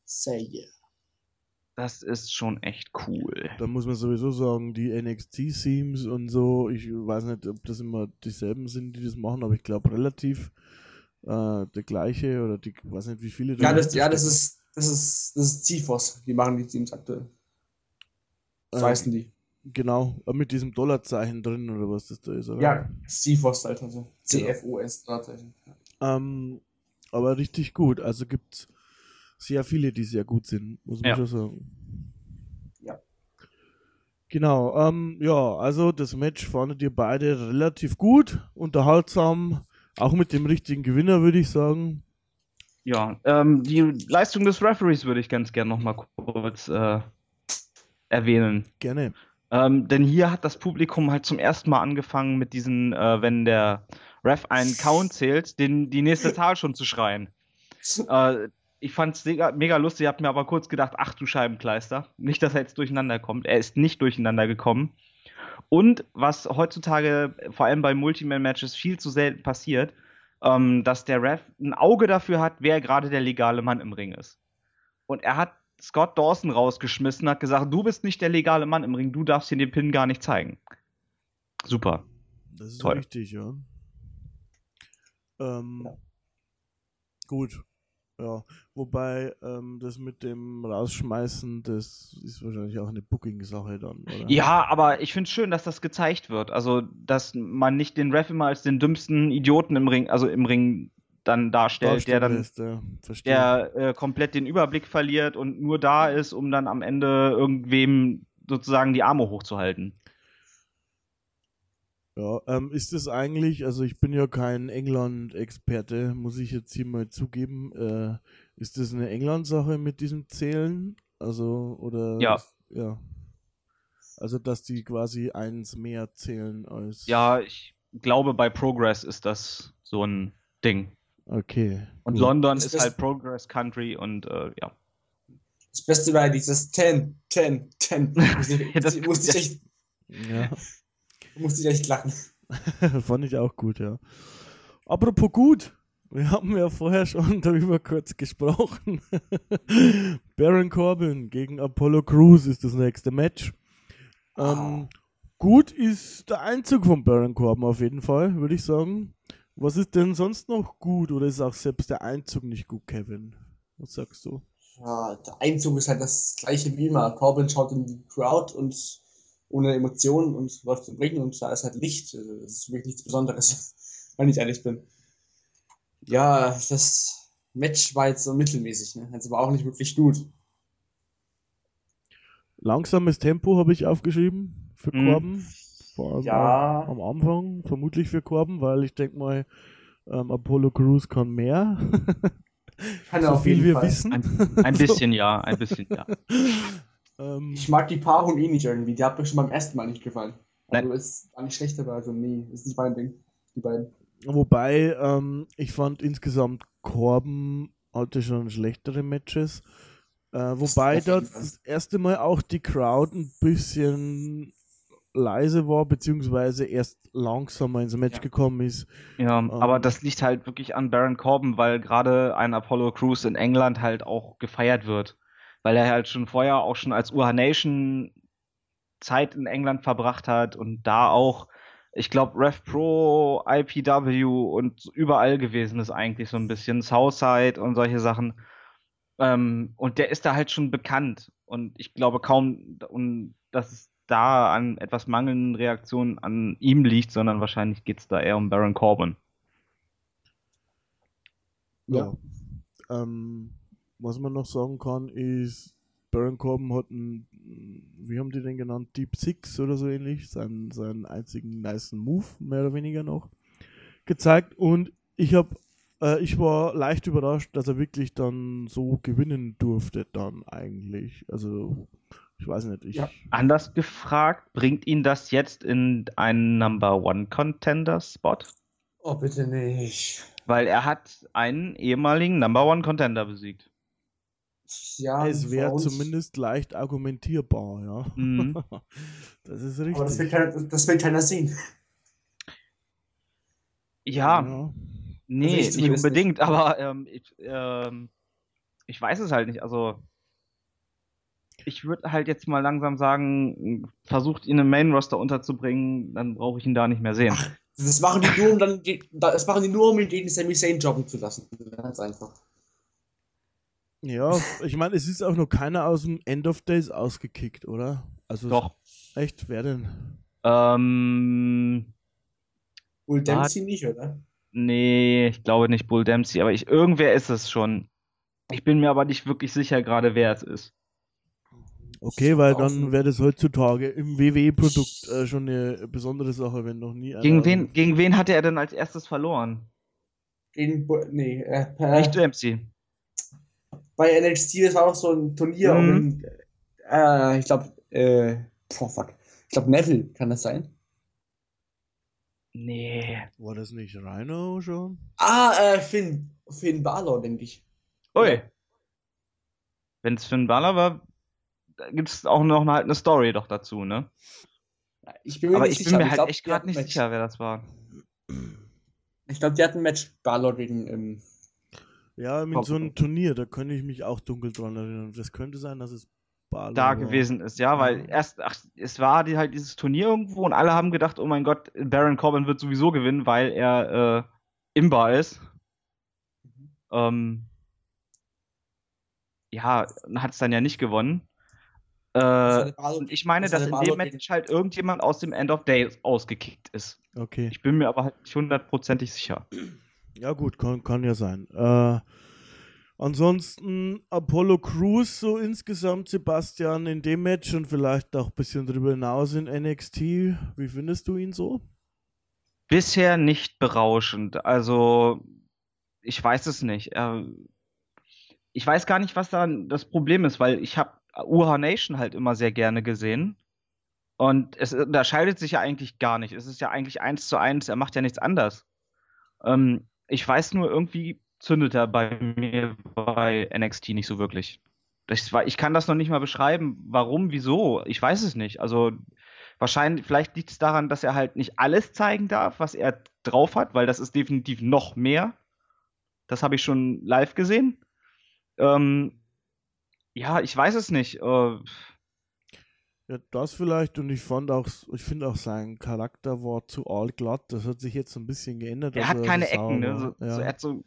Say yeah. Das ist schon echt cool. Da muss man sowieso sagen, die NXT-Themes und so, ich weiß nicht, ob das immer dieselben sind, die das machen, aber ich glaube relativ äh, der gleiche oder die, weiß nicht, wie viele. Ja, das, ja, das ist, das ist, das ist CFOS, die machen die Themes aktuell. So ähm, heißen die. Genau, mit diesem Dollarzeichen drin oder was das da ist, oder? Ja, CFOS halt, also CFOS Dollarzeichen. Ähm, aber richtig gut, also gibt's sehr viele, die sehr gut sind, muss man ja. schon sagen. Ja. Genau, ähm, ja, also das Match fandet ihr beide relativ gut, unterhaltsam, auch mit dem richtigen Gewinner, würde ich sagen. Ja, ähm, die Leistung des Referees würde ich ganz gerne nochmal kurz äh, erwähnen. Gerne. Ähm, denn hier hat das Publikum halt zum ersten Mal angefangen mit diesen, äh, wenn der Ref einen Count zählt, den, die nächste Zahl schon zu schreien. Äh, ich fand es mega, mega lustig, hab mir aber kurz gedacht, ach du Scheibenkleister. Nicht, dass er jetzt durcheinander kommt. Er ist nicht durcheinander gekommen. Und was heutzutage vor allem bei Multiman-Matches viel zu selten passiert, ähm, dass der Ref ein Auge dafür hat, wer gerade der legale Mann im Ring ist. Und er hat Scott Dawson rausgeschmissen, hat gesagt, du bist nicht der legale Mann im Ring, du darfst hier den Pin gar nicht zeigen. Super. Das ist Toll. richtig, ja. Ähm, gut. Ja, wobei ähm, das mit dem Rausschmeißen, das ist wahrscheinlich auch eine Booking-Sache dann, oder? Ja, aber ich finde es schön, dass das gezeigt wird. Also, dass man nicht den Ref immer als den dümmsten Idioten im Ring, also im Ring dann darstellt, der dann ist, ja. der äh, komplett den Überblick verliert und nur da ist, um dann am Ende irgendwem sozusagen die Arme hochzuhalten. Ja, ähm, ist es eigentlich, also ich bin ja kein England-Experte, muss ich jetzt hier mal zugeben, äh, ist das eine England-Sache mit diesem Zählen? Also, oder? Ja. Ist, ja. Also, dass die quasi eins mehr zählen als. Ja, ich glaube, bei Progress ist das so ein Ding. Okay. Und gut. London das ist halt Progress Country und äh, ja. Das Beste war dieses 10, 10, 10. das musste ich echt. Ja. Musste ich echt lachen. Fand ich auch gut, ja. Apropos gut, wir haben ja vorher schon darüber kurz gesprochen. Baron Corbin gegen Apollo Crews ist das nächste Match. Ähm, oh. Gut ist der Einzug von Baron Corbin auf jeden Fall, würde ich sagen. Was ist denn sonst noch gut oder ist auch selbst der Einzug nicht gut, Kevin? Was sagst du? Ja, der Einzug ist halt das gleiche wie immer. Corbin schaut in die Crowd und ohne Emotionen und läuft im Ring und da ist halt Licht. Also, das ist wirklich nichts Besonderes, wenn ich ehrlich bin. Ja, das Match war jetzt so mittelmäßig, ne? Also war auch nicht wirklich gut. Langsames Tempo habe ich aufgeschrieben für mhm. Korben. Vor allem ja. am Anfang, vermutlich für Korben, weil ich denke mal, ähm, Apollo Crews kann mehr. Kann so viel wir Fall. wissen. Ein, ein bisschen ja, ein bisschen ja. Ähm, ich mag die Paarung eh nicht irgendwie. Die hat mir schon beim ersten Mal nicht gefallen. Nein. Also ist auch nicht schlecht, aber also nee, ist nicht mein Ding. Die beiden. Wobei, ähm, ich fand insgesamt Corbin hatte schon schlechtere Matches. Äh, wobei da das erste Mal auch die Crowd ein bisschen leise war, beziehungsweise erst langsamer ins Match ja. gekommen ist. Ja, ähm, aber das liegt halt wirklich an Baron Corbin, weil gerade ein Apollo Crews in England halt auch gefeiert wird. Weil er halt schon vorher auch schon als Uha Nation Zeit in England verbracht hat und da auch, ich glaube, Rev Pro, IPW und überall gewesen ist eigentlich so ein bisschen, Southside und solche Sachen. Ähm, und der ist da halt schon bekannt. Und ich glaube kaum, und dass es da an etwas mangelnden Reaktionen an ihm liegt, sondern wahrscheinlich geht es da eher um Baron Corbin. Ja. ja. Ähm, was man noch sagen kann, ist, Baron Corbin hat einen, wie haben die den genannt, Deep Six oder so ähnlich, seinen, seinen einzigen nice Move, mehr oder weniger noch, gezeigt. Und ich habe äh, ich war leicht überrascht, dass er wirklich dann so gewinnen durfte dann eigentlich. Also ich weiß nicht. Ich ja. Anders gefragt, bringt ihn das jetzt in einen Number One Contender Spot? Oh, bitte nicht. Weil er hat einen ehemaligen Number One Contender besiegt. Ja, es wäre zumindest leicht argumentierbar, ja. Mhm. das ist richtig. Aber das will keiner, das will keiner sehen. Ja. ja. Nee, also nicht unbedingt, nicht. aber ähm, ich, ähm, ich weiß es halt nicht. Also ich würde halt jetzt mal langsam sagen, versucht ihn im Main Roster unterzubringen, dann brauche ich ihn da nicht mehr sehen. Ach, das machen die nur, um dann, das machen die nur, um ihn gegen Sami Zayn joggen zu lassen. Ganz einfach. Ja, ich meine, es ist auch noch keiner aus dem End of Days ausgekickt, oder? Also Doch. Echt, wer denn? Ähm. Bull Dempsey nicht, oder? Nee, ich glaube nicht Bull Dempsey, aber ich, irgendwer ist es schon. Ich bin mir aber nicht wirklich sicher gerade, wer es ist. Okay, weil dann wäre das heutzutage im WWE-Produkt äh, schon eine besondere Sache, wenn noch nie einer. Gegen wen, gegen wen hatte er denn als erstes verloren? Gegen, nee, äh, nicht Dempsey. Bei NXT, das war auch so ein Turnier, mhm. um, äh, ich glaube, äh, oh fuck. Ich glaube, Neville kann das sein. Nee. War das nicht Rhino schon? Ah, äh, Finn. Finn Balor, denke ich. Ui. Wenn es Finn Balor war, gibt es auch noch halt eine Story doch dazu, ne? Ich bin mir Aber ich sicher. bin mir halt echt gerade nicht Match. sicher, wer das war. Ich glaube, die hatten ein Match Balor gegen. Ähm, ja, mit so einem Turnier, da könnte ich mich auch dunkel dran erinnern. Das könnte sein, dass es Balor da gewesen ist, ja, weil erst, ach, es war die, halt dieses Turnier irgendwo und alle haben gedacht, oh mein Gott, Baron Corbin wird sowieso gewinnen, weil er äh, imbar ist. Mhm. Ähm, ja, hat es dann ja nicht gewonnen. Äh, und ich meine, dass in dem Match halt irgendjemand aus dem End of Days ausgekickt ist. Okay. Ich bin mir aber halt nicht hundertprozentig sicher. Ja, gut, kann, kann ja sein. Äh, ansonsten Apollo Crews so insgesamt, Sebastian, in dem Match und vielleicht auch ein bisschen darüber hinaus in NXT. Wie findest du ihn so? Bisher nicht berauschend. Also, ich weiß es nicht. Äh, ich weiß gar nicht, was da das Problem ist, weil ich habe UH Nation halt immer sehr gerne gesehen. Und es unterscheidet sich ja eigentlich gar nicht. Es ist ja eigentlich eins zu eins, er macht ja nichts anders. Ähm, ich weiß nur, irgendwie zündet er bei mir bei NXT nicht so wirklich. Ich, ich kann das noch nicht mal beschreiben, warum, wieso. Ich weiß es nicht. Also wahrscheinlich, vielleicht liegt es daran, dass er halt nicht alles zeigen darf, was er drauf hat, weil das ist definitiv noch mehr. Das habe ich schon live gesehen. Ähm, ja, ich weiß es nicht. Äh, ja, das vielleicht und ich fand auch, ich finde auch sein Charakter war zu allglatt. Das hat sich jetzt so ein bisschen geändert. Er hat also keine Ecken, ne? So, ja. so, er hat so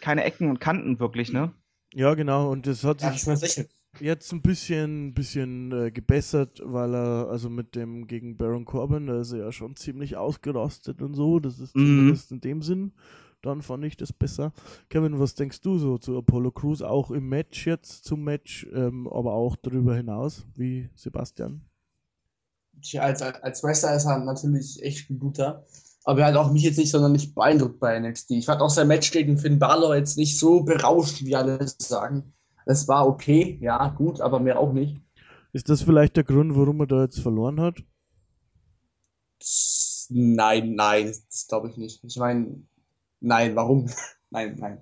keine Ecken und Kanten wirklich, ne? Ja, genau. Und das hat sich jetzt ein bisschen, bisschen äh, gebessert, weil er, also mit dem gegen Baron Corbin, da ist er ja schon ziemlich ausgerastet und so. Das ist mhm. zumindest in dem Sinn dann fand ich das besser. Kevin, was denkst du so zu Apollo Crews, auch im Match jetzt zum Match, ähm, aber auch darüber hinaus, wie Sebastian? Tja, als, als Wrestler ist er natürlich echt ein guter. Aber er hat auch mich jetzt nicht sonderlich beeindruckt bei NXT. Ich fand auch sein Match gegen Finn Balor jetzt nicht so berauscht, wie alle sagen. Es war okay, ja, gut, aber mehr auch nicht. Ist das vielleicht der Grund, warum er da jetzt verloren hat? Nein, nein, das glaube ich nicht. Ich meine, nein, warum? nein, nein.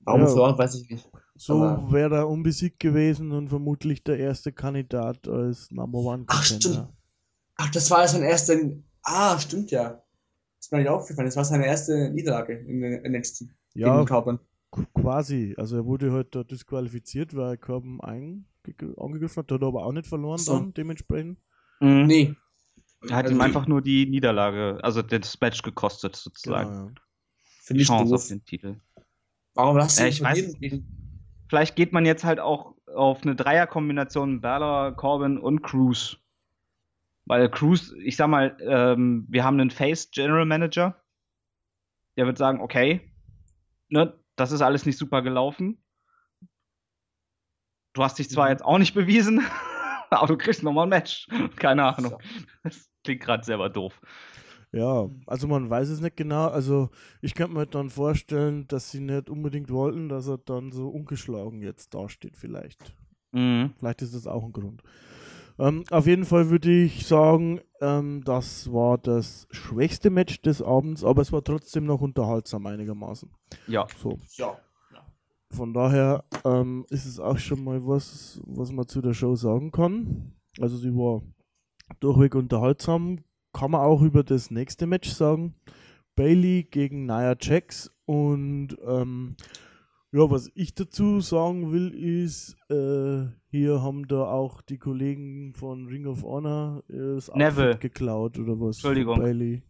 Warum Ja. verloren, weiß ich nicht. So wäre er unbesiegt gewesen und vermutlich der erste Kandidat als Number One Ach, stimmt. Ach, das war sein erster. Ah, stimmt ja. Das ist mir nicht aufgefallen. Das war seine erste Niederlage in der NXT. Ja, Gegen Corbin. Qu- Quasi. Also er wurde halt da disqualifiziert, weil er Corbin angegriffen hat, hat er aber auch nicht verloren So. dann dementsprechend. Mhm. Nee. Er hat Also ihm einfach nur die Niederlage, also das Match gekostet sozusagen. Genau, ja. Finde ich Chance doof. auf den Titel. Warum hast du ihn ich weiß gegen- Vielleicht geht man jetzt halt auch auf eine Dreierkombination Balor, Corbin und Cruz. Weil Cruz, ich sag mal, ähm, wir haben einen Face General Manager. Der wird sagen, okay, ne, das ist alles nicht super gelaufen. Du hast dich zwar Mhm. jetzt auch nicht bewiesen, aber du kriegst nochmal ein Match. Keine Ahnung. So. Das klingt gerade selber doof. Ja, also man weiß es nicht genau. Also ich könnte mir dann vorstellen, dass sie nicht unbedingt wollten, dass er dann so ungeschlagen jetzt dasteht vielleicht. Mhm. Vielleicht ist das auch ein Grund. Ähm, auf jeden Fall würde ich sagen, ähm, das war das schwächste Match des Abends, aber es war trotzdem noch unterhaltsam einigermaßen. Ja. So, Ja. von daher ähm, ist es auch schon mal was, was man zu der Show sagen kann. Also sie war durchweg unterhaltsam. Kann man auch über das nächste Match sagen. Bailey gegen Nia Jax und ähm, ja, was ich dazu sagen will, ist, äh, hier haben da auch die Kollegen von Ring of Honor äh, das Neville. Outfit geklaut oder was? Entschuldigung. Bailey.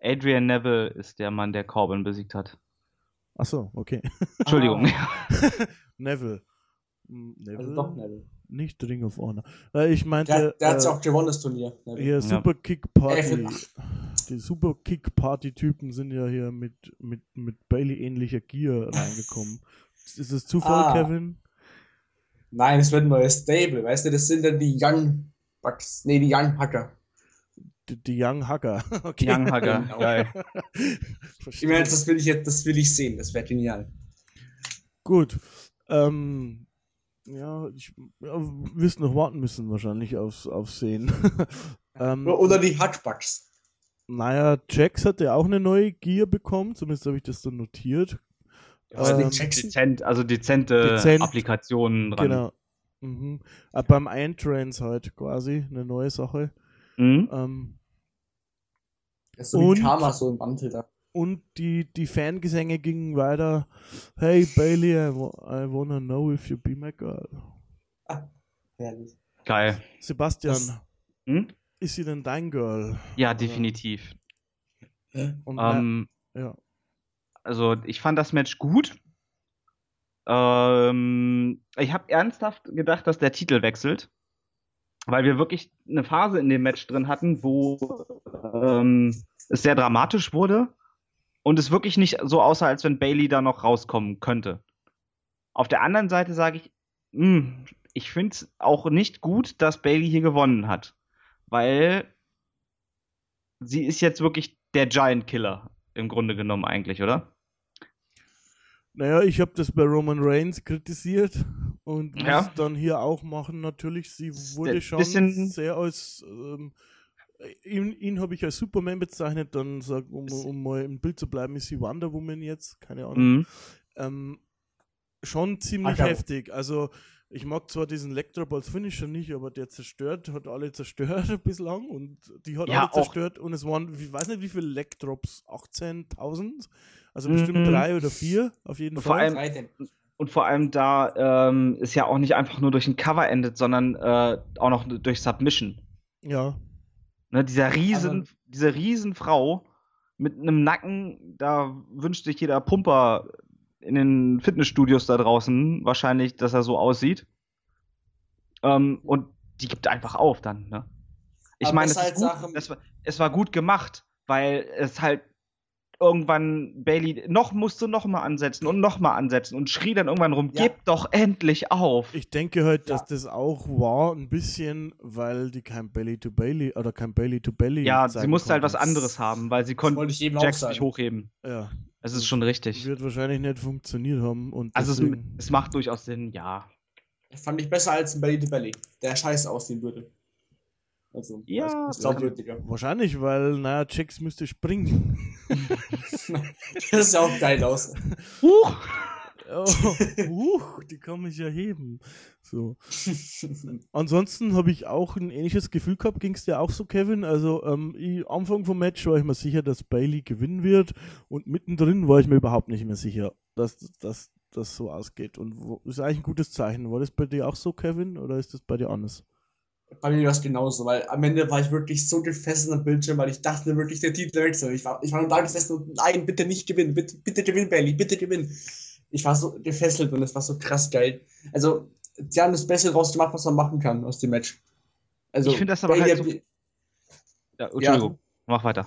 Adrian Neville ist der Mann, der Corbin besiegt hat. Achso, okay. Entschuldigung. Neville. Hm, Neville? Also doch Neville. Nicht Ring of Honor. Ich meinte, Der, der hat äh, ja auch gewonnen, das Turnier. Hier Ja. Super Kick Party. Die Super Kick Party Typen sind ja hier mit, mit, mit Bailey ähnlicher Gear reingekommen. Ist es Zufall, Ah. Kevin? Nein, es wird ein neues Stable, weißt du, das sind dann die Young Bucks. Nee, die Young Hacker. Die, die Young Hacker. Okay. Young Hugger. Genau. Geil. Ich meine, das will ich jetzt, das will ich sehen, das wäre genial. Gut. Ähm, ja, ich ja, wirst noch warten müssen wahrscheinlich aufs, aufs Sehen. ähm, Oder die Hackbucks. naja, Jax hat ja auch eine neue Gear bekommen, zumindest habe ich das so notiert. Also Ähm. Dezent, also dezente Dezent. Applikationen dran. Genau. Mhm. Äh, beim Eintrans halt quasi eine neue Sache. Mhm. Ähm, Das ist so und- wie Karma, so im Mantel da. Und die, die Fangesänge gingen weiter. Hey Bailey, I, wa- I wanna know if you be my girl. Herrlich. Geil. Sebastian, Das- Hm? ist sie denn dein Girl? Ja, definitiv. Und Ähm, na, ja. also ich fand das Match gut. Ähm, ich habe ernsthaft gedacht, dass der Titel wechselt, weil wir wirklich eine Phase in dem Match drin hatten, wo ähm, es sehr dramatisch wurde und es wirklich nicht so aussah, als wenn Bailey da noch rauskommen könnte. Auf der anderen Seite sage ich, mh, ich finde es auch nicht gut, dass Bailey hier gewonnen hat, weil sie ist jetzt wirklich der Giant Killer im Grunde genommen eigentlich, oder? Naja, ich habe das bei Roman Reigns kritisiert und muss Ja. dann hier auch machen. Natürlich, sie wurde schon sehr als. Ähm, ihn ihn habe ich als Superman bezeichnet, dann sag, um, um mal im Bild zu bleiben, ist sie Wonder Woman jetzt, keine Ahnung. Mhm. Ähm, schon ziemlich Ach heftig. Also, ich mag zwar diesen Lectrop als Finisher nicht, aber der zerstört, hat alle zerstört bislang und die hat Ja, alle auch- zerstört und es waren, ich weiß nicht wie viele Lectrops, 18.000? Also Mhm. bestimmt drei oder vier, auf jeden Vor Fall. allem- Drei denn. Und vor allem da ähm, ist ja auch nicht einfach nur durch ein Cover endet, sondern äh, auch noch durch Submission. Ja, Ne, dieser riesen, Also- diese Riesenfrau mit einem Nacken, da wünscht sich jeder Pumper in den Fitnessstudios da draußen wahrscheinlich, dass er so aussieht. Ähm, und die gibt einfach auf dann, ne? Ich meine, gut, das war, es war gut gemacht, weil es halt irgendwann Bailey noch musste noch mal ansetzen und noch mal ansetzen und schrie dann irgendwann rum, Ja. gib doch endlich auf. ich denke halt, Ja. dass das auch war, ein bisschen, weil die kein Belly to Belly oder kein Belly to Belly. ja, sie musste halt was konnten. anderes haben, weil sie wollte konnte ich eben auch Jax sagen. nicht hochheben. Ja, Es ist schon richtig. wird wahrscheinlich nicht funktioniert haben. Und Also es, es macht durchaus Sinn, ja. Fand ich besser als ein Belly to Belly, der scheiße aussehen würde. Also, Ja, ist glaubwürdiger. Wahrscheinlich, weil, naja, Jax müsste springen. das sieht auch geil aus. Huch! Oh, huch, die kann mich ja heben. So. Ansonsten habe ich auch ein ähnliches Gefühl gehabt. Ging es dir auch so, Kevin? Also, ähm, ich, Anfang vom Match war ich mir sicher, dass Bailey gewinnen wird. Und mittendrin war ich mir überhaupt nicht mehr sicher, dass das dass so ausgeht. Und wo, ist eigentlich ein gutes Zeichen. War das bei dir auch so, Kevin? Oder ist das bei dir anders? Bei mir war es genauso, weil am Ende war ich wirklich so gefesselt am Bildschirm, weil ich dachte wirklich, der Titel wechselt. Ich war, ich war nur da gesessen und nein, bitte nicht gewinnen, bitte, bitte gewinnen, Bailey, bitte gewinnen. Ich war so gefesselt und es war so krass geil. Also, sie haben das Beste draus gemacht, was man machen kann aus dem Match. Also, Ich finde das aber Bailey halt so- Ja, Entschuldigung, mach weiter.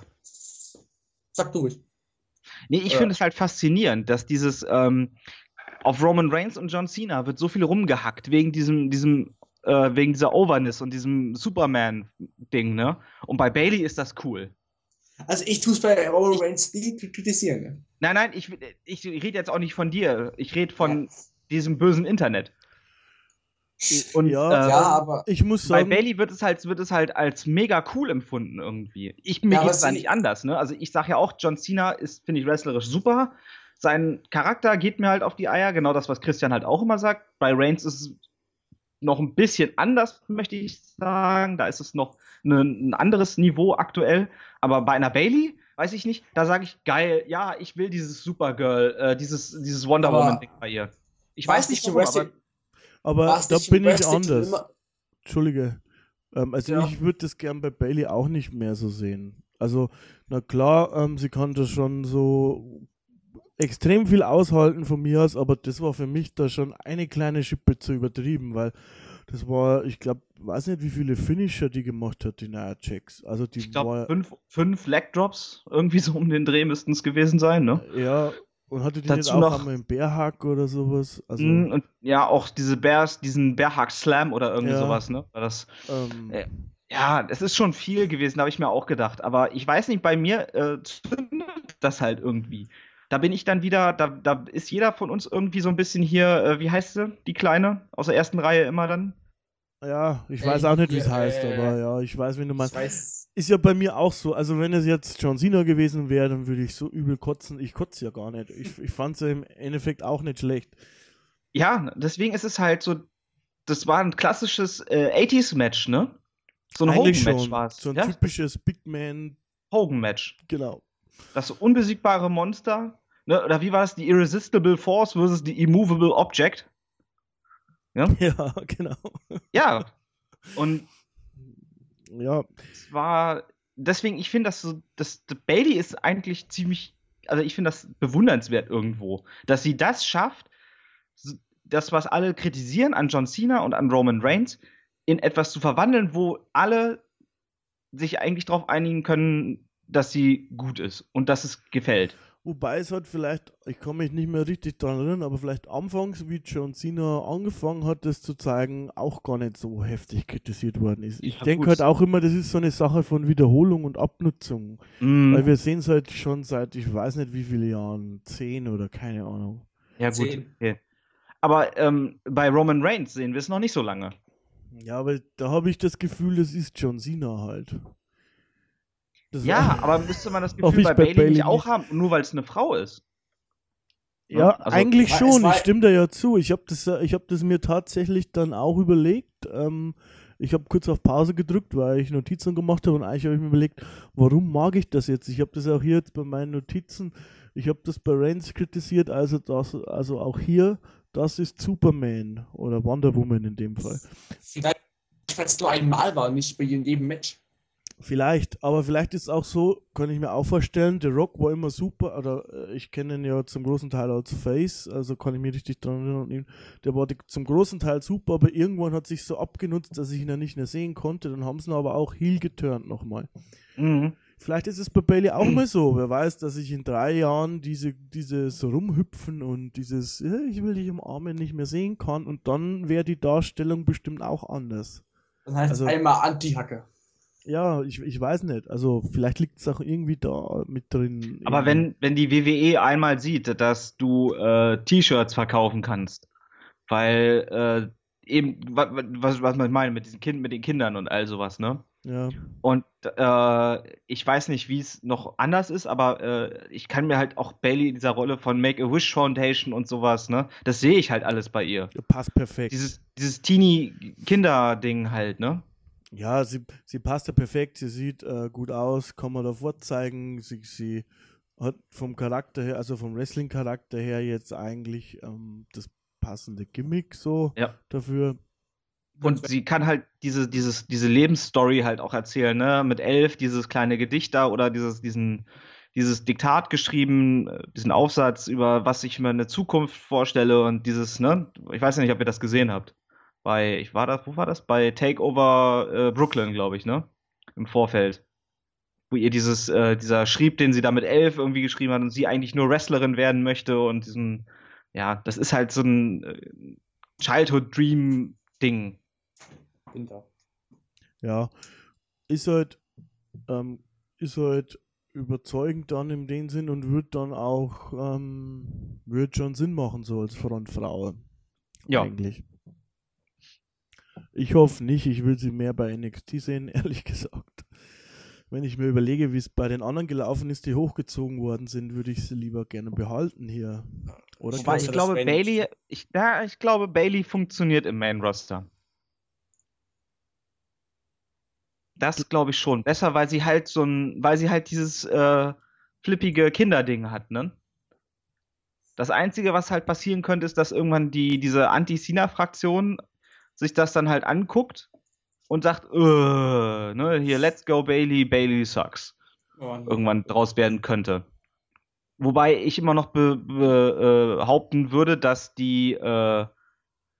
Sag du ruhig. Nee, ich Ja. finde es halt faszinierend, dass dieses ähm, auf Roman Reigns und John Cena wird so viel rumgehackt wegen diesem, diesem, äh, wegen dieser Overness und diesem Superman-Ding, ne? Und bei Bailey ist das cool. Also, ich tue es bei Roman Reigns nie kritisieren. Ne? Nein, nein, ich, ich rede jetzt auch nicht von dir. Ich rede von diesem bösen Internet. Und Ja, äh, Ja, aber Ich muss bei sagen, Bailey wird es halt, wird es halt als mega cool empfunden irgendwie. Ich mir Ja, geht's da nicht anders, ne? Also ich sag ja auch, John Cena ist, finde ich, wrestlerisch super. Sein Charakter geht mir halt auf die Eier, genau das, was Christian halt auch immer sagt. Bei Reigns ist es noch ein bisschen anders, möchte ich sagen. Da ist es noch ne, ein anderes Niveau aktuell. Aber bei einer Bailey, weiß ich nicht, da sage ich, geil, ja, ich will dieses Supergirl, äh, dieses, dieses Wonder Woman-Ding bei ihr. Ich weiß nicht, warum, aber aber da bin ich anders. Entschuldige. Ähm, also Ja. ich würde das gern bei Bailey auch nicht mehr so sehen. Also, na klar, ähm, sie kann das schon so extrem viel aushalten von mir aus, aber das war für mich da schon eine kleine Schippe zu übertrieben, weil das war, ich glaube, weiß nicht, wie viele Finisher die gemacht hat, die Nia Jax. Also die ich glaube, war fünf, fünf Leg Drops irgendwie so um den Dreh müssten es gewesen sein, ne? ja und hatte die Dazu nicht auch noch- einmal im Bärhack oder sowas. Also Mm, Und ja, auch diese Bears, diesen Bearhack Slam oder irgendwie Ja. sowas, ne? War das, ähm, Ja. ja, es ist schon viel gewesen, habe ich mir auch gedacht. Aber ich weiß nicht, bei mir äh, zündet das halt irgendwie. Da bin ich dann wieder, da, da ist jeder von uns irgendwie so ein bisschen hier, äh, wie heißt sie, die Kleine aus der ersten Reihe immer dann? ja, ich Äh, weiß auch nicht, wie es ja, heißt, äh, aber ja, ich weiß, wenn du Ich meinst. weiß, Ist ja bei mir auch so. Also wenn es jetzt John Cena gewesen wäre, dann würde ich so übel kotzen. Ich kotze ja gar nicht. Ich, ich fand es im Endeffekt auch nicht schlecht. Ja, deswegen ist es halt so, das war ein klassisches äh, 80s-Match, ne? So ein Eigentlich Hogan-Match war es. So ein Ja? typisches Big Man, Hogan-Match. genau. Das unbesiegbare Monster, ne? Oder wie war das? Die Irresistible Force versus die Immovable Object. Ja, genau. Ja. Und Ja, es war deswegen, ich finde das so, das Bailey ist eigentlich ziemlich, also ich finde das bewundernswert irgendwo, dass sie das schafft, das, was alle kritisieren an John Cena und an Roman Reigns, in etwas zu verwandeln, wo alle sich eigentlich darauf einigen können, dass sie gut ist und dass es gefällt. Wobei es hat vielleicht, ich kann mich nicht mehr richtig dran erinnern, aber vielleicht anfangs, wie John Cena angefangen hat, das zu zeigen, auch gar nicht so heftig kritisiert worden ist. Ich Ja, denke halt auch immer, das ist so eine Sache von Wiederholung und Abnutzung. Mm, Weil wir sehen es halt schon seit, ich weiß nicht wie viele Jahren, zehn oder keine Ahnung. ja, gut. Zehn. Okay. Aber ähm, bei Roman Reigns sehen wir es noch nicht so lange. Ja, aber da habe ich das Gefühl, das ist John Cena halt. Das Ja, aber müsste man das Gefühl bei bei Bailey, Bailey nicht auch haben, nur weil es eine Frau ist? Ja, Also- eigentlich schon. Ich stimme da ja zu. Ich habe das, äh, ich hab das mir tatsächlich dann auch überlegt. Ähm, ich habe kurz auf Pause gedrückt, weil ich Notizen gemacht habe und eigentlich habe ich mir überlegt, warum mag ich das jetzt? Ich habe das auch hier jetzt bei meinen Notizen. Ich habe das bei Reigns kritisiert, also das, also auch hier, das ist Superman oder Wonder Woman in dem Fall. vielleicht, weil es nur einmal war, nicht bei jedem Match. Vielleicht, aber vielleicht ist es auch so, kann ich mir auch vorstellen, The Rock war immer super, oder äh, ich kenne ihn ja zum großen Teil als Face, also kann ich mich richtig dran erinnern, der war zum großen Teil super, aber irgendwann hat sich so abgenutzt, dass ich ihn ja nicht mehr sehen konnte, dann haben sie ihn aber auch heel geturnt nochmal. Mhm. Vielleicht ist es bei Bailey auch mal so, wer weiß, dass ich in drei Jahren diese, dieses Rumhüpfen und dieses, äh, ich will dich umarmen, nicht mehr sehen kann und dann wäre die Darstellung bestimmt auch anders. Dann heißt Also- einmal Anti-Hacke. Ja, ich, ich weiß nicht. Also vielleicht liegt es auch irgendwie da mit drin. Aber wenn, wenn die WWE einmal sieht, dass du äh, T-Shirts verkaufen kannst, weil äh, eben, wa- wa- was, was man meine mit diesen kind, mit den Kindern und all sowas, ne? Ja. Und äh, ich weiß nicht, wie es noch anders ist, aber äh, ich kann mir halt auch Bailey in dieser Rolle von Make-A-Wish Foundation und sowas, ne? Das sehe ich halt alles bei ihr. Passt perfekt. Dieses, dieses Teenie-Kinder-Ding halt, ne? Ja, sie, sie passt ja perfekt, sie sieht äh, gut aus, kann man da vorzeigen. Sie, sie hat vom Charakter her, also vom Wrestling-Charakter her jetzt eigentlich ähm, das passende Gimmick so Ja. dafür. Und sie kann halt diese, dieses, diese Lebensstory halt auch erzählen, ne? Mit elf, dieses kleine Gedicht da oder dieses, diesen, dieses Diktat geschrieben, äh, diesen Aufsatz über was ich mir eine Zukunft vorstelle und dieses, ne? Ich weiß ja nicht, ob ihr das gesehen habt. Bei, ich war das, wo war das? Bei Takeover äh, Brooklyn, glaube ich, ne? Im Vorfeld. Wo ihr dieses, äh, dieser schrieb, den sie da mit elf irgendwie geschrieben hat und sie eigentlich nur Wrestlerin werden möchte und diesen, ja, das ist halt so ein äh, Childhood Dream Ding. Winter. Ja, ist halt, ähm, ist halt überzeugend dann in dem Sinn und wird dann auch, ähm, wird schon Sinn machen, so als Frontfrau. Ja. Eigentlich. Ich hoffe nicht, ich will sie mehr bei NXT sehen, ehrlich gesagt. Wenn ich mir überlege, wie es bei den anderen gelaufen ist, die hochgezogen worden sind, würde ich sie lieber gerne behalten hier. Oder Wobei ich glaube, Bailey, ich, ja, ich glaube, Bailey funktioniert im Main Roster. Das glaube ich schon. Besser, weil sie halt so ein, weil sie halt dieses äh, flippige Kinderding hat, ne? Das Einzige, was halt passieren könnte, ist, dass irgendwann die, diese Anti-Cena-Fraktion sich das dann halt anguckt und sagt, äh, ne, hier, let's go Bailey, Bailey sucks Oh, nee. irgendwann draus werden könnte. Wobei ich immer noch be be äh, behaupten würde, dass die äh,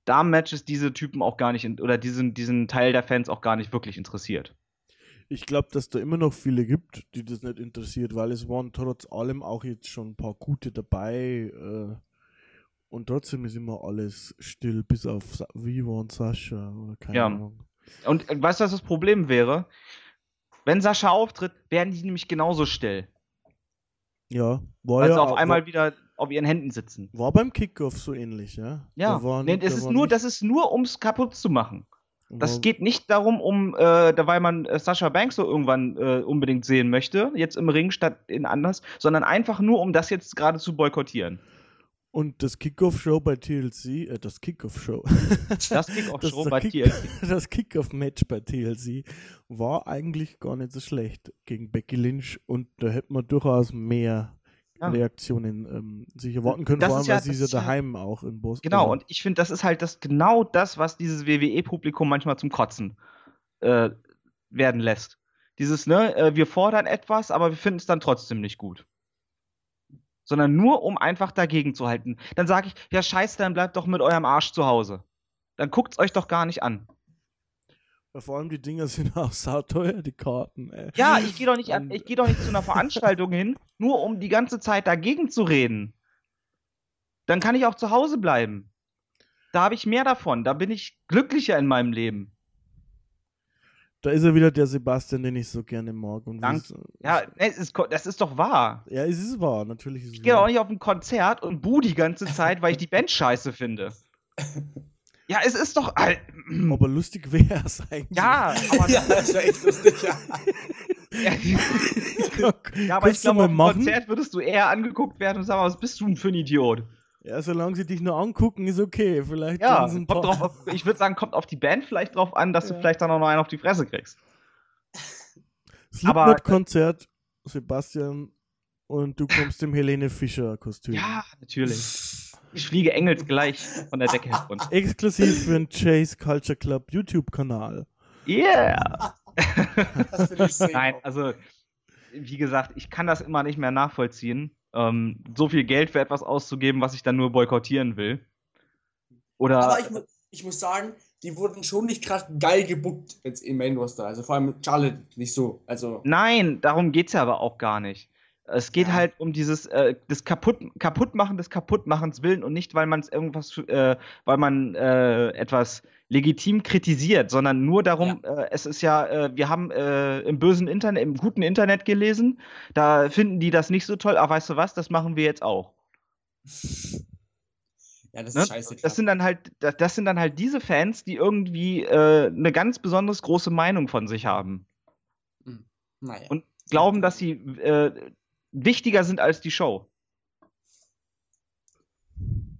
Damen-Matches diese Typen auch gar nicht in oder diesen, diesen Teil der Fans auch gar nicht wirklich interessiert. Ich glaube, dass da immer noch viele gibt, die das nicht interessiert, weil es waren trotz allem auch jetzt schon ein paar gute dabei. Äh, und trotzdem ist immer alles still, bis auf Sa Viva und Sascha oder keine Ja. Ahnung. Und äh, weißt du, was das Problem wäre? Wenn Sascha auftritt, werden die nämlich genauso still. Ja, war Weil ja sie auf einmal wieder auf ihren Händen sitzen. war, war beim Kickoff so ähnlich, ja? Ja, Da waren- nee, da das, ist war nur, nicht- das ist nur, ums kaputt zu machen. Das war- geht nicht darum, um, äh, da- weil man äh, Sascha Banks so irgendwann äh, unbedingt sehen möchte, jetzt im Ring statt in anders, sondern einfach nur, um das jetzt gerade zu boykottieren. Und das Kickoff-Show bei TLC, äh, das Kickoff-Show, Das Kickoff-Show bei Kick- TLC. das Kickoff-Match bei TLC war eigentlich gar nicht so schlecht gegen Becky Lynch und da hätte man durchaus mehr Ja. Reaktionen ähm, sich erwarten können, Das vor allem, ja- weil sie das ist ja daheim auch in Boston. Genau, und ich finde, das ist halt das genau das, was dieses WWE-Publikum manchmal zum Kotzen äh, werden lässt. Dieses, ne, äh, wir fordern etwas, aber wir finden es dann trotzdem nicht gut. Sondern nur, um einfach dagegen zu halten. Dann sage ich, ja, scheiße, dann bleibt doch mit eurem Arsch zu Hause. Dann guckt's euch doch gar nicht an. Ja, Vor allem die Dinger sind auch sauteuer, die Karten. Ey. Ja, ich gehe doch nicht an, Und- ich gehe doch nicht zu einer Veranstaltung hin, nur um die ganze Zeit dagegen zu reden. Dann kann ich auch zu Hause bleiben. Da habe ich mehr davon. Da bin ich glücklicher in meinem Leben. Da ist er wieder der Sebastian, den ich so gerne mag. Und Dank- das, Ja, ne, es ist, das ist doch wahr. ja, es ist wahr, natürlich ist es Ich gehe wahr. nicht auf ein Konzert und buh die ganze Zeit, weil ich die Band scheiße finde. Ja, es ist doch. Al- Aber lustig wäre es eigentlich. Ja, aber, Ja, das wäre echt lustig, ja. ja, aber ich Kannst du glaube, mal auf einem? Konzert würdest du eher angeguckt werden und sagen, was bist du denn für ein Idiot? Ja, solange sie dich nur angucken, ist okay. Vielleicht Ja, kommt paar- drauf, auf- ich würde sagen, kommt auf die Band vielleicht drauf an, dass Ja. du vielleicht dann auch noch einen auf die Fresse kriegst. aber- Slipknot-Konzert, Sebastian, und du kommst im Helene Fischer-Kostüm. Ja, natürlich. Ich fliege Engels gleich von der Decke herunter. Exklusiv für den Chase Culture Club YouTube-Kanal. Yeah! Nein, also, wie gesagt, ich kann das immer nicht mehr nachvollziehen. Ähm, so viel Geld für etwas auszugeben, was ich dann nur boykottieren will. Oder. Aber ich, mu ich muss sagen, die wurden schon nicht gerade geil gebuckt jetzt im Main Roster. Also vor allem Charlotte nicht so. Also Nein, darum geht's ja aber auch gar nicht. Es geht Ja. halt um dieses äh, das kaputt kaputtmachen des kaputtmachens willen und nicht weil man es irgendwas äh, weil man äh, etwas legitim kritisiert, sondern nur darum, äh, es ist ja äh, wir haben äh, im bösen Internet im guten Internet gelesen, da finden die das nicht so toll, aber weißt du was, das machen wir jetzt auch. ja, das Ne? ist scheiße. Das sind dann halt das, das sind dann halt diese Fans, die irgendwie äh, eine ganz besonders große Meinung von sich haben. Naja. und glauben, dass sie äh, wichtiger sind als die Show.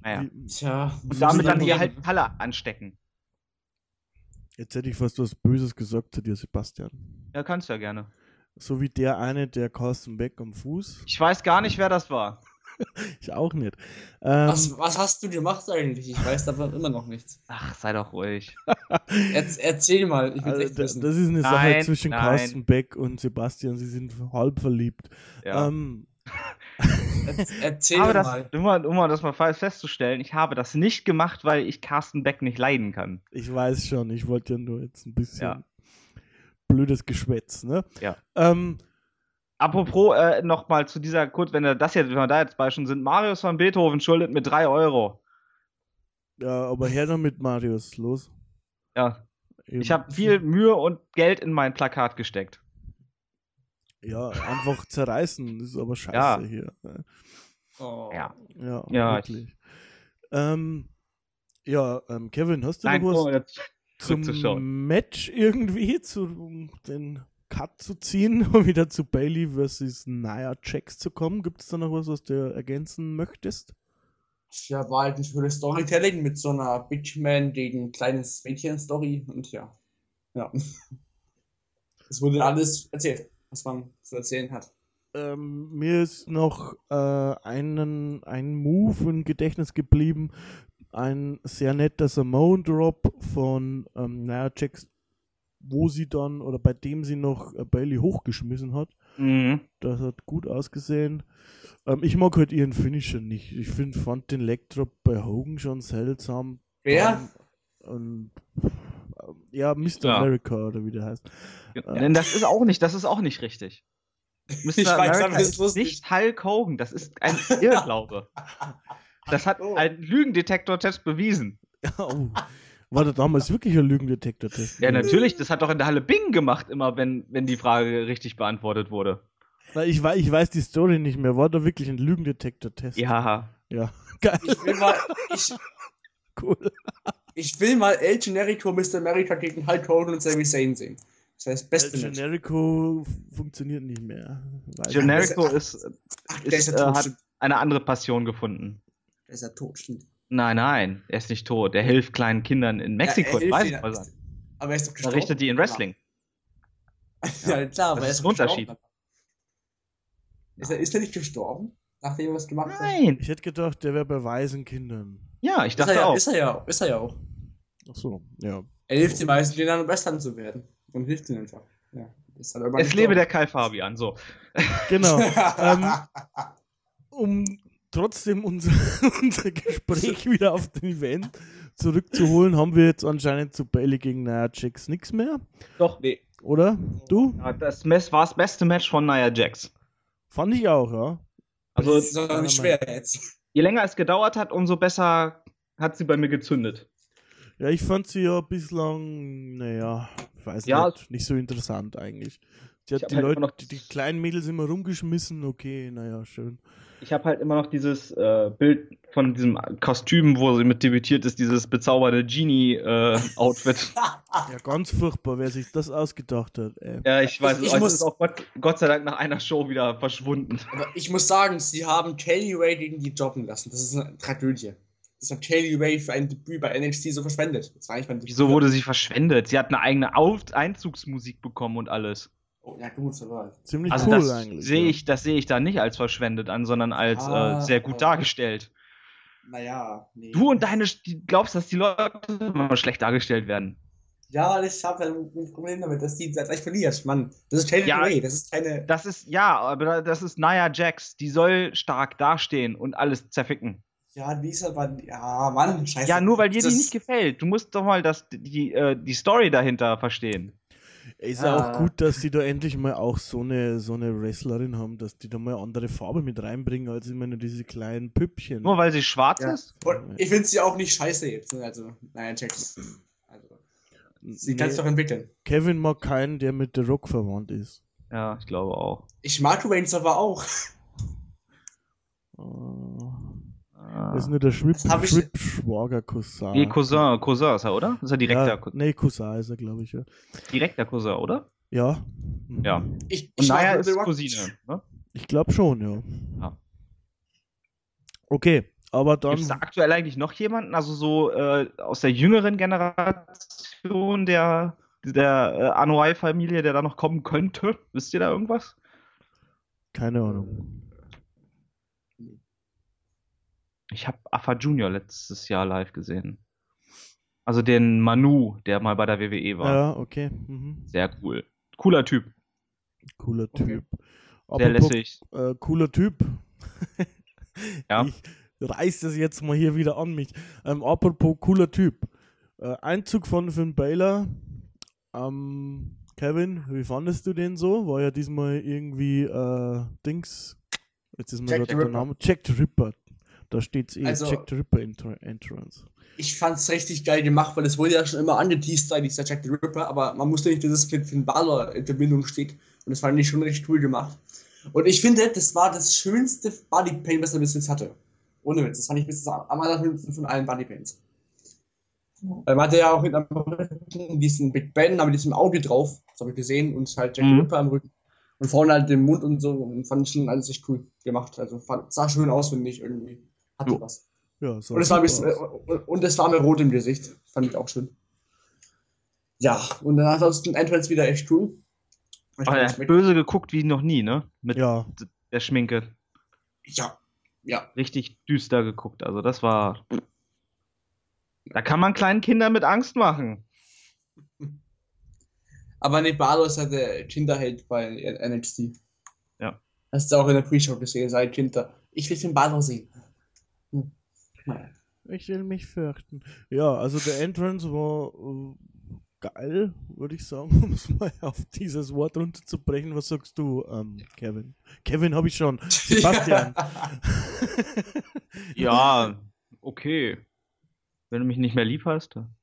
Naja. Tja. Und damit dann die hier halt Halle anstecken. Jetzt hätte ich fast was Böses gesagt zu dir, Sebastian. Ja, kannst du ja gerne. So wie der eine, der Carsten Beck am Fuß. Ich weiß gar nicht, wer das war. Ich auch nicht. Ähm, Was, was hast du gemacht eigentlich? Ich weiß davon immer noch nichts. Ach, sei doch ruhig. Erz, erzähl mal, ich will also, echt wissen. das ist eine Sache Nein, zwischen nein. Carsten Beck und Sebastian. Sie sind halb verliebt. Ja. Ähm, Erz, erzähl aber das, mal. um, mal, um mal das mal fe- festzustellen, ich habe das nicht gemacht, weil ich Carsten Beck nicht leiden kann. ich weiß schon, ich wollte ja nur jetzt ein bisschen Ja. blödes Geschwätz, ne? Ja. Ähm, Apropos, äh, nochmal zu dieser, kurz, wenn wir das jetzt, wenn wir da jetzt bei schon sind, Marius von Beethoven schuldet mir 3 Euro. ja, aber her damit, Marius, los. Ja, Eben. ich habe viel Mühe und Geld in mein Plakat gesteckt. Ja, einfach zerreißen, das ist aber scheiße Ja. hier. Oh. Ja. Ja, Ja, ich- wirklich. Ähm, ja, ähm, Kevin, hast du Nein, noch was oh, jetzt zum. Match irgendwie, zu, den Cut zu ziehen, um wieder zu Bailey versus Nia Jax zu kommen? Gibt es da noch was, was du ergänzen möchtest? Ja, war halt ein schönes Storytelling mit so einer Bitchman gegen kleines Mädchen-Story und ja. Ja. Es wurde alles erzählt, was man zu erzählen hat. Ähm, mir ist noch äh, einen, ein Move im Gedächtnis geblieben. Ein sehr netter Samoan Drop von ähm, Nia Jax, wo sie dann, oder bei dem sie noch äh, Bailey hochgeschmissen hat. Mhm. Das hat gut ausgesehen. Ähm, ich mag halt ihren Finisher nicht. Ich find, fand den Leg Drop bei Hogan schon seltsam. Wer? Und, ähm, ja, Mr. Ja. America oder wie der heißt. Denn das ist auch nicht, das ist auch nicht richtig. Mr. Ich weiß, America aber ist nicht Hulk Hogan, das ist ein Irrglaube. Das hat Oh. ein Lügendetektor-Test bewiesen. oh. War da damals wirklich ein Lügendetektor-Test? Ja, natürlich, das hat doch in der Halle Bing gemacht, immer wenn, wenn die Frage richtig beantwortet wurde. Na, ich, weiß, ich weiß die Story nicht mehr. War da wirklich ein Lügendetektor-Test? Ja. Ja, geil, Ich will mal, ich, cool. ich will mal El Generico Mr. America gegen Hulk Hogan und Sami Zayn sehen. Das heißt, El beste Match. Generico funktioniert nicht mehr. Weiß Generico Ach, ist, Ach, der ist ist, äh, hat eine andere Passion gefunden. Der ist ja tot, stimmt. Nein, nein, er ist nicht tot. Er hilft kleinen Kindern in Mexiko, Ja, er in Waisenhäusern. Aber er ist doch Er gestorben. richtet die in Wrestling. Ja, klar, aber er ist ein Unterschied. gestorben. Ist er, ist er nicht gestorben, nachdem er was gemacht hat? Nein. Ich hätte gedacht, der wäre bei Waisenkindern. Ja, ich Ist er, dachte ja, auch. ist er ja, ist er ja auch. Ach so, ja. Er hilft den meisten Kindern, Western zu werden. Und hilft ihnen einfach. Ja, Es lebe gestorben. der Kai Fabian, so. Genau. ähm, um trotzdem unser, unser Gespräch wieder auf den Event zurückzuholen, haben wir jetzt anscheinend zu Bailey gegen Nia Jax nichts mehr, Doch, nee. oder? Du? Ja, das Mess war das beste Match von Nia Jax. Fand ich auch, ja. Also, das ist doch nicht schwer jetzt. je länger es gedauert hat, umso besser hat sie bei mir gezündet. Ja, ich fand sie ja bislang, naja, ich weiß Ja. nicht, nicht so interessant eigentlich. Ich hat die halt Leute, die, die kleinen Mädels immer rumgeschmissen, okay, naja, schön. Ich habe halt immer noch dieses äh, Bild von diesem Kostüm, wo sie mit debütiert ist, dieses bezaubernde Genie-Outfit. Ja, ganz furchtbar, wer sich das ausgedacht hat, ey. ja, ich weiß, Ich- ich es muss- ist auch Gott, Gott sei Dank nach einer Show wieder verschwunden. Aber ich muss sagen, sie haben Kelly Ray gegen die jobben lassen. Das ist eine Tragödie. Das hat Kelly Ray für ein Debüt bei NXT so verschwendet. Das war eigentlich mein Debüt. Wieso wurde sie verschwendet? Sie hat eine eigene Auf Einzugsmusik bekommen und alles. Oh, ja, gut, aber. Ziemlich Also cool das eigentlich. sehe ich, das sehe ich da nicht als verschwendet an, sondern als Ah, äh, sehr gut okay. dargestellt. Naja, nee. Du und deine, die glaubst, dass die Leute immer schlecht dargestellt werden. Ja, ich habe ein Problem damit, dass die gleich verliert. Mann, das ist Kelly Ja. Ray. Das ist keine. Das ist, ja, aber das ist Nia Jax. Die soll stark dastehen und alles zerficken. Ja, die ist aber. Ja, Mann, scheiße. Ja, nur weil dir das, die nicht gefällt. Du musst doch mal das, die, äh, die Story dahinter verstehen. Ist ja auch Ah. gut, dass die da endlich mal auch so eine, so eine Wrestlerin haben, dass die da mal andere Farbe mit reinbringen, als immer nur diese kleinen Püppchen. Nur weil sie schwarz Ja. ist? Und ich finde sie auch nicht scheiße jetzt. Ne? Also, naja, Jax. Also, sie kann Nee, es doch entwickeln. Kevin mag keinen, der mit The Rock verwandt ist. Ja, ich glaube auch. Ich mag Reigns aber auch. Ah, Ah. Das ist nur der Schwib Das hab ich- Schwibschwager Cousin. Nee, Cousin, Cousin ist er, oder? Ist er direkter, Ja, Cou- nee, Cousin ist er, glaube ich, ja. direkter Cousin, oder? Ja. Ja. Ich, Und Naya ist. Cousine, ne? Ich glaube schon, ja. Ja. Okay, aber dann. Gibt es da aktuell eigentlich noch jemanden, also so äh, aus der jüngeren Generation der, der äh, Anoa'i-Familie, der da noch kommen könnte? Wisst ihr da irgendwas? Keine Ahnung. Ich habe Afa Junior letztes Jahr live gesehen. Also den Manu, der mal bei der WWE war. Ja, okay. Mhm. Sehr cool. Cooler Typ. Cooler Okay. Typ. Sehr Apropos, lässig. äh, cooler Typ. Ja. Ich reiß das jetzt mal hier wieder an mich. Ähm, apropos cooler Typ. Äh, Einzug von Finn Baylor. Ähm, Kevin, wie fandest du den so? War ja diesmal irgendwie äh, Dings. Jetzt ist mir gerade the der Ripper. Name. Jack the Ripper. Da steht's eh. Also- Jack the Ripper Entrance. Ich fand's richtig geil gemacht, weil es wurde ja schon immer angeteased, sei dieser Jack the Ripper, aber man wusste nicht, dass es mit Finn Balor in Verbindung steht. Und das fand ich schon richtig cool gemacht. Und ich finde, das war das schönste Bodypaint, was er bis jetzt hatte. Ohne Witz. Das fand ich bis jetzt am allerschönsten von allen Bodypaints. Weil man hatte ja auch hinterm Rücken diesen Big Ben, aber mit diesem Auge drauf. Das habe ich gesehen. Und halt Jack the Mhm. Ripper am Rücken. Und vorne halt den Mund und so. Und fand ich schon alles echt cool gemacht. Also fand, sah schön aus, finde ich irgendwie. Hatte was. Ja, sah Und es war ein bisschen, aus. und, es war mir rot im Gesicht. Fand ich auch schön. Ja, und dann ansonsten Entrance wieder echt cool. Ich Aber fand er das hat böse geguckt wie noch nie, ne? Mit Ja, der Schminke. ja, ja. Richtig düster geguckt. Also das war. Da kann man kleinen Kindern mit Angst machen. Aber nee, Balor ist ja der Kinderheld bei NXT. Ja. Hast du auch in der Pre-Show gesehen, sei Kinder. Ich will den Balor sehen. Ich will mich fürchten. Ja, also der Entrance war äh, geil, würde ich sagen, um es mal auf dieses Wort runterzubrechen. Was sagst du, ähm, Kevin? Kevin habe ich schon. Sebastian. Ja, okay. Wenn du mich nicht mehr lieb hast. dann-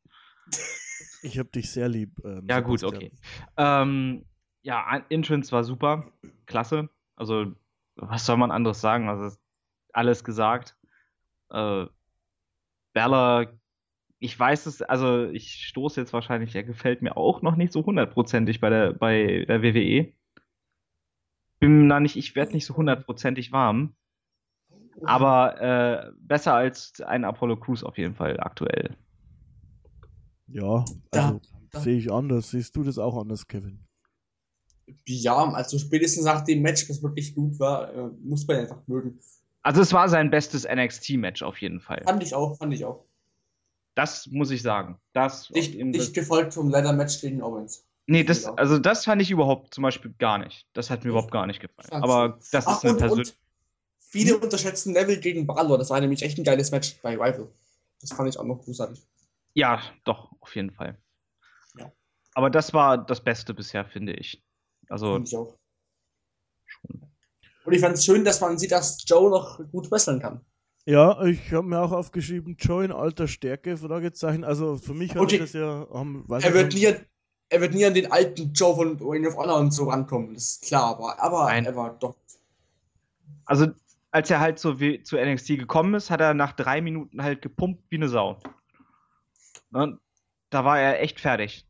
ich habe dich sehr lieb. Ähm, Ja, gut, okay. Ähm, ja, An- Entrance war super. Klasse. Also, was soll man anderes sagen? Also, ist alles gesagt. Äh, Bella, ich weiß es, also ich stoße jetzt wahrscheinlich, er gefällt mir auch noch nicht so hundertprozentig bei der, bei der WWE. Bin da nicht, ich werde nicht so hundertprozentig warm. Aber äh, besser als ein Apollo Crews auf jeden Fall aktuell. Ja, also sehe ich anders. Siehst du das auch anders, Kevin? Ja, also spätestens nach dem Match, das wirklich gut war, äh, muss man einfach mögen. Also es war sein bestes NXT-Match auf jeden Fall. Fand ich auch, fand ich auch. Das muss ich sagen. Das jeden dicht gefolgt vom Leather-Match gegen Owens. Nee, das, also das fand ich überhaupt zum Beispiel gar nicht. Das hat mir überhaupt gar nicht gefallen. fand's Aber das Ach, ist eine und viele unterschätzen Neville gegen Balor. Das war nämlich echt ein geiles Match bei Rival. Das fand ich auch noch großartig. Ja, doch, auf jeden Fall. Ja. Aber das war das Beste bisher, finde ich. Also, Fand ich auch. Und ich fand es schön, dass man sieht, dass Joe noch gut wresteln kann. Ja, ich habe mir auch aufgeschrieben, Joe in alter Stärke, Fragezeichen. Also für mich hat das ja, weiß Er wird, nicht, nie, an- er wird nie an den alten Joe von Ring of Honor und so rankommen, das ist klar, aber, aber Nein. er war doch. also als er halt zu, W- zu NXT gekommen ist, hat er nach drei Minuten halt gepumpt wie eine Sau. Ne? Da war er echt fertig.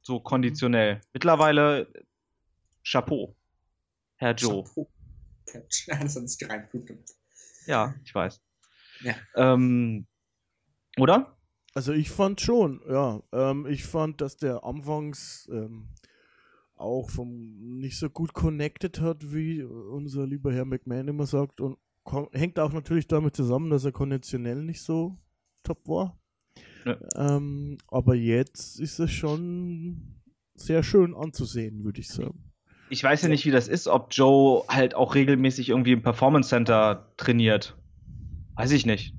So konditionell. Mittlerweile Chapeau. Herr Joe. Chapeau. Das hat sich rein gut gemacht. Ja, ich weiß. Ja. Ähm, oder? Also ich fand schon, ja. Ähm, ich fand, dass der anfangs ähm, auch vom nicht so gut connected hat, wie unser lieber Herr McMahon immer sagt. Und hängt auch natürlich damit zusammen, dass er konditionell nicht so top war. Ja. Ähm, aber jetzt ist es schon sehr schön anzusehen, würde ich sagen. Ich weiß ja nicht, wie das ist, ob Joe halt auch regelmäßig irgendwie im Performance Center trainiert. Weiß ich nicht.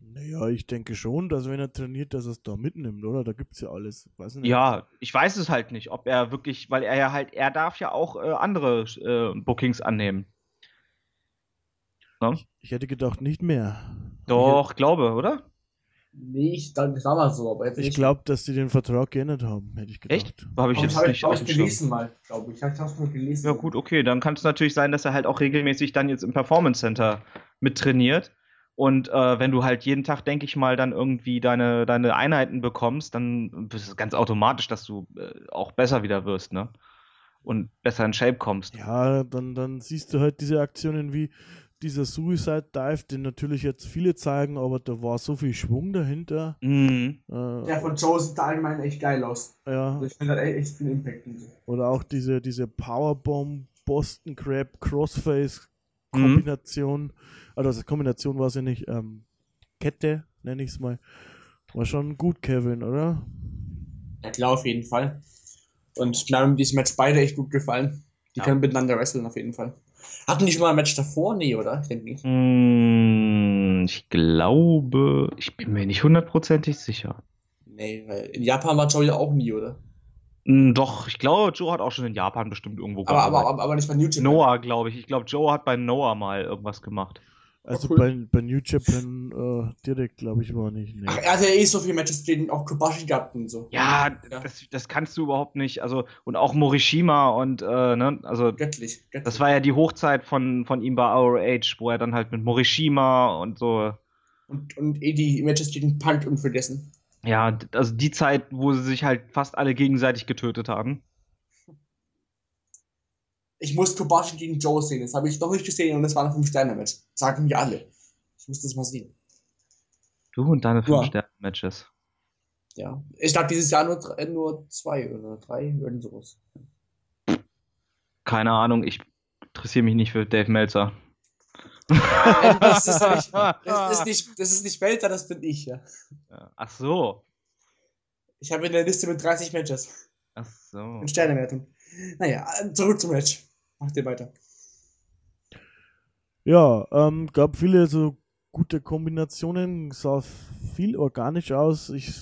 Naja, ich denke schon, dass wenn er trainiert, dass er es da mitnimmt, oder? Da gibt es ja alles. Ja, ich weiß es halt nicht, ob er wirklich, weil er ja halt, er darf ja auch äh, andere äh, Bookings annehmen. Ne? Ich hätte gedacht, nicht mehr. Doch, glaube, oder? Nee, ich dachte, das war mal so, aber jetzt Ich nicht. glaube, dass die den Vertrag geändert haben, hätte ich gedacht. Echt? Habe ich jetzt hab nicht hab auf ich Schirm. gelesen mal, glaube ich. Ich habe es mal gelesen. Ja, gut, okay. Dann kann es natürlich sein, dass er halt auch regelmäßig dann jetzt im Performance Center mit trainiert. Und äh, wenn du halt jeden Tag, denke ich mal, dann irgendwie deine, deine Einheiten bekommst, dann ist es ganz automatisch, dass du äh, auch besser wieder wirst, ne? und besser in Shape kommst. Ja, dann, dann siehst du halt diese Aktionen wie dieser Suicide Dive, den natürlich jetzt viele zeigen, aber da war so viel Schwung dahinter. Mhm. Äh, Der von Joe sieht allgemein echt geil aus. ja. Also ich finde da echt viel Impact. so. Oder auch diese, diese Powerbomb, Boston Crab, Crossface Mhm. Kombination. Also das Kombination war sie nicht. Ähm, Kette, nenne ich es mal. War schon gut, Kevin, oder? Ja klar, auf jeden Fall. Und mir haben dieses Match beide echt gut gefallen. Die Ja. können miteinander wresteln, auf jeden Fall. Hatten die schon mal ein Match davor? Nee, oder? Ich denke nicht. Mm, Ich glaube, ich bin mir nicht hundertprozentig sicher. Nee, weil in Japan war Joe ja auch nie, oder? Mm, Doch, ich glaube, Joe hat auch schon in Japan bestimmt irgendwo Aber, aber, gearbeitet. aber, aber nicht bei New Japan. Noah, glaube ich. Ich glaube, Joe hat bei Noah mal irgendwas gemacht. Also cool. bei, bei New Japan äh, direkt, glaube ich, war nicht. Nee. Ach, er hat ja eh so viele Matches gegen auch Kobashi gehabt und so. Ja, Ja. Das, das kannst du überhaupt nicht. Also, und auch Morishima und, äh, ne, also, Göttlich. göttlich. das war ja die Hochzeit von, von ihm bei ROH, wo er dann halt mit Morishima und so. Und, und eh die Matches gegen Punk unvergessen. Ja, also die Zeit, wo sie sich halt fast alle gegenseitig getötet haben. Ich muss Kobashi gegen Joe sehen. Das habe ich noch nicht gesehen und das war ein 5-Sterne-Match. Sagen mir alle. Ich muss das mal sehen. Du und deine Ja. 5-Sterne-Matches. Ja. Ich glaube, dieses Jahr nur, äh, nur zwei oder drei, irgend sowas. Keine Ahnung, ich interessiere mich nicht für Dave Meltzer. Äh, das, ist nicht, das, ist nicht, das ist nicht Welter, das bin ich, ja. Ach so. Ich habe eine Liste mit 30 Matches. Ach so. In Sternewertung. Naja, zurück zum Match. Macht ihr weiter. Ja, ähm, gab viele so gute Kombinationen, sah viel organisch aus. Ich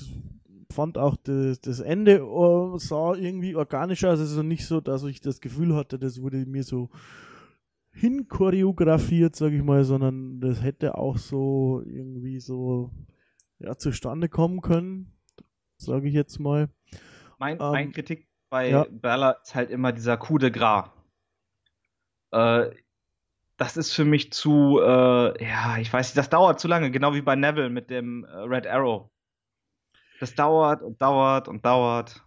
fand auch das, das Ende äh, sah irgendwie organisch aus. Also nicht so, dass ich das Gefühl hatte, das wurde mir so hinchoreografiert, sage ich mal, sondern das hätte auch so irgendwie so ja, zustande kommen können, sage ich jetzt mal. Mein, Ähm, mein Kritik bei ja. Bella ist halt immer dieser Coup de Gras. Äh, das ist für mich zu, äh, ja, ich weiß nicht, das dauert zu lange, genau wie bei Neville mit dem äh, Red Arrow. Das dauert und dauert und dauert.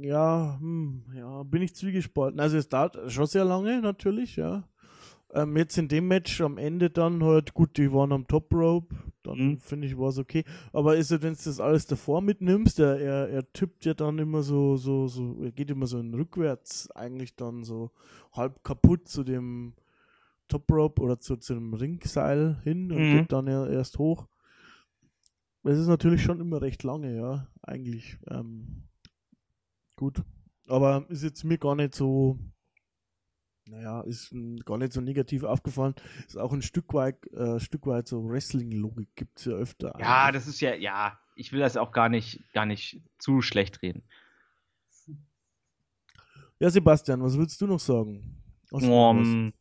Ja, hm, ja, bin ich zwiegespalten. Also es dauert schon sehr lange natürlich, ja. Ähm, jetzt in dem Match am Ende dann halt, gut, die waren am Top Rope, dann Mhm. finde ich, war es okay. Aber ist ja, wenn du das alles davor mitnimmst, er, er, er tippt ja dann immer so, so, so, er geht immer so in rückwärts, eigentlich dann so halb kaputt zu dem Top Rope oder zu, zu dem Ringseil hin und Mhm. geht dann ja erst hoch. Es ist natürlich schon immer recht lange, ja, eigentlich. Ähm, gut. Aber ist jetzt mir gar nicht so, naja, ist mm, gar nicht so negativ aufgefallen. Ist auch ein Stück weit, äh, Stück weit so Wrestling-Logik gibt es ja öfter. Ja, eigentlich. das ist ja, ja, ich will das auch gar nicht, gar nicht zu schlecht reden. Ja, Sebastian, was würdest du noch sagen? Aus- Um,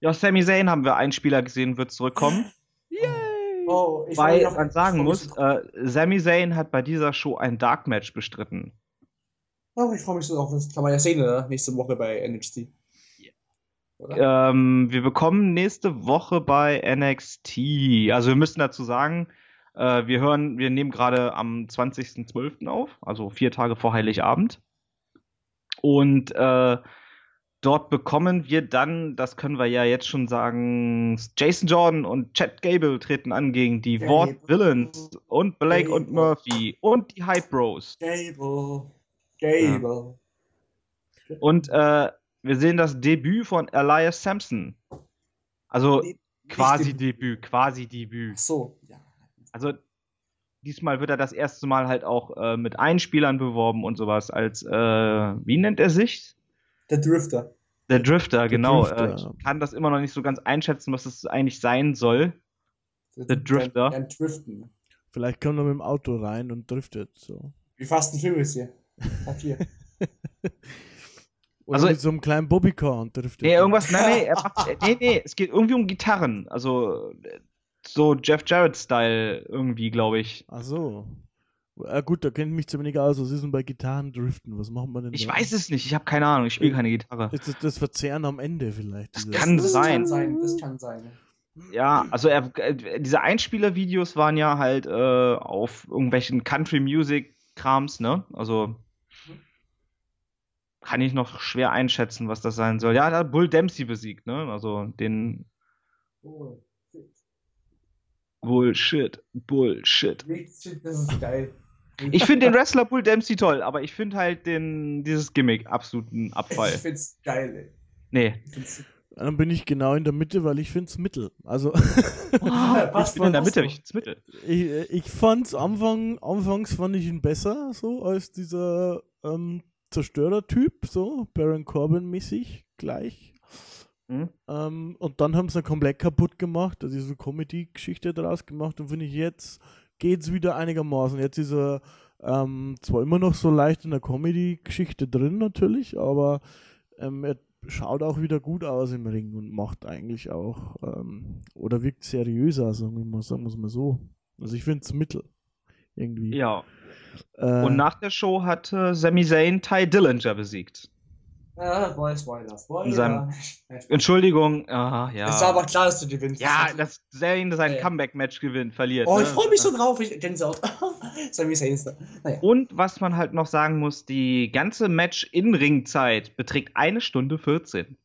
ja, Sami Zayn haben wir einen Spieler gesehen, wird zurückkommen. Yay! Oh, ich Weil man sagen muss, äh, Sami Zayn hat bei dieser Show ein Dark Match bestritten. Oh, ich freue mich so auf das kann man ja sehen, oder? Nächste Woche bei NXT. Ähm, wir bekommen nächste Woche bei NXT. Also wir müssen dazu sagen, äh, wir hören, wir nehmen gerade am 20.12. auf, also vier Tage vor Heiligabend. Und äh, dort bekommen wir dann, das können wir ja jetzt schon sagen, Jason Jordan und Chad Gable treten an gegen die Gable. Ward Villains und Blake und Gable. Murphy und die Hype Bros. Gable. Gable. Und äh, wir sehen das Debüt von Elias Sampson. Also Nicht quasi im- Debüt, quasi Debüt. Ach so, ja. Also diesmal wird er das erste Mal halt auch äh, mit Einspielern beworben und sowas als, äh, wie nennt er sich? Der Drifter. Der Drifter, genau. Drifter, äh, ich kann das immer noch nicht so ganz einschätzen, was es eigentlich sein soll. Der Drifter. Ein Driften. Vielleicht kommt er mit dem Auto rein und driftet. So. Wie fast ein Film ist hier. Ab hier. Oder Also- mit so einem kleinen Bobbycar und driftet. Nee, irgendwas, nein, nee, er macht, äh, nee, nee, es geht irgendwie um Gitarren. Also äh, so Jeff Jarrett-Style irgendwie, glaube ich. Ach so. Ja, gut, da kenne ich mich zu wenig aus. Was ist denn bei Gitarren driften? Was macht man denn Ich da? weiß es nicht, ich habe keine Ahnung, ich spiele keine Gitarre. Ist das das Verzehren am Ende vielleicht? Das kann das sein. kann sein. Das kann sein. Ja, also er, äh, diese Einspieler-Videos waren ja halt äh, auf irgendwelchen Country-Music-Krams, ne? Also kann ich noch schwer einschätzen, was das sein soll. Ja, da hat Bull Dempsey besiegt, ne? Also den Bullshit, Bullshit. shit, das ist geil. Ich finde den Wrestler Bull Dempsey toll, aber ich finde halt den, dieses Gimmick absoluten Abfall. Ich find's geil, ey. Nee. Find's, Dann bin ich genau in der Mitte, weil ich finde es Mittel. Also ich bin in der Mitte, ich ins Mittel. ich, ich fand's Anfang, anfangs fand ich ihn besser, so als dieser ähm, Zerstörer-Typ, so Baron Corbin-mäßig gleich. Hm? Ähm, und dann haben sie komplett kaputt gemacht, also diese Comedy-Geschichte daraus gemacht und finde ich jetzt geht's wieder einigermaßen. Jetzt ist er ähm, zwar immer noch so leicht in der Comedy-Geschichte drin natürlich, aber ähm, er schaut auch wieder gut aus im Ring und macht eigentlich auch ähm, oder wirkt seriöser, sagen wir mal, sagen wir es mal so. Also ich finde es Mittel irgendwie. Ja. Äh, Und nach der Show hat äh, Sami Zayn Ty Dillinger besiegt. ah, boy, Spoiler, Spoiler. In seinem- Entschuldigung, ah, ja. Es war aber klar, dass du gewinnst. ja, dass Zayn sein Ja. Comeback-Match gewinnt, verliert. Oh, ne? ich freue mich so drauf. Ich Gänsehaut. Sami Zayn ist da. Naja. Und was man halt noch sagen muss, die ganze Match-In-Ring-Zeit beträgt eine Stunde 14.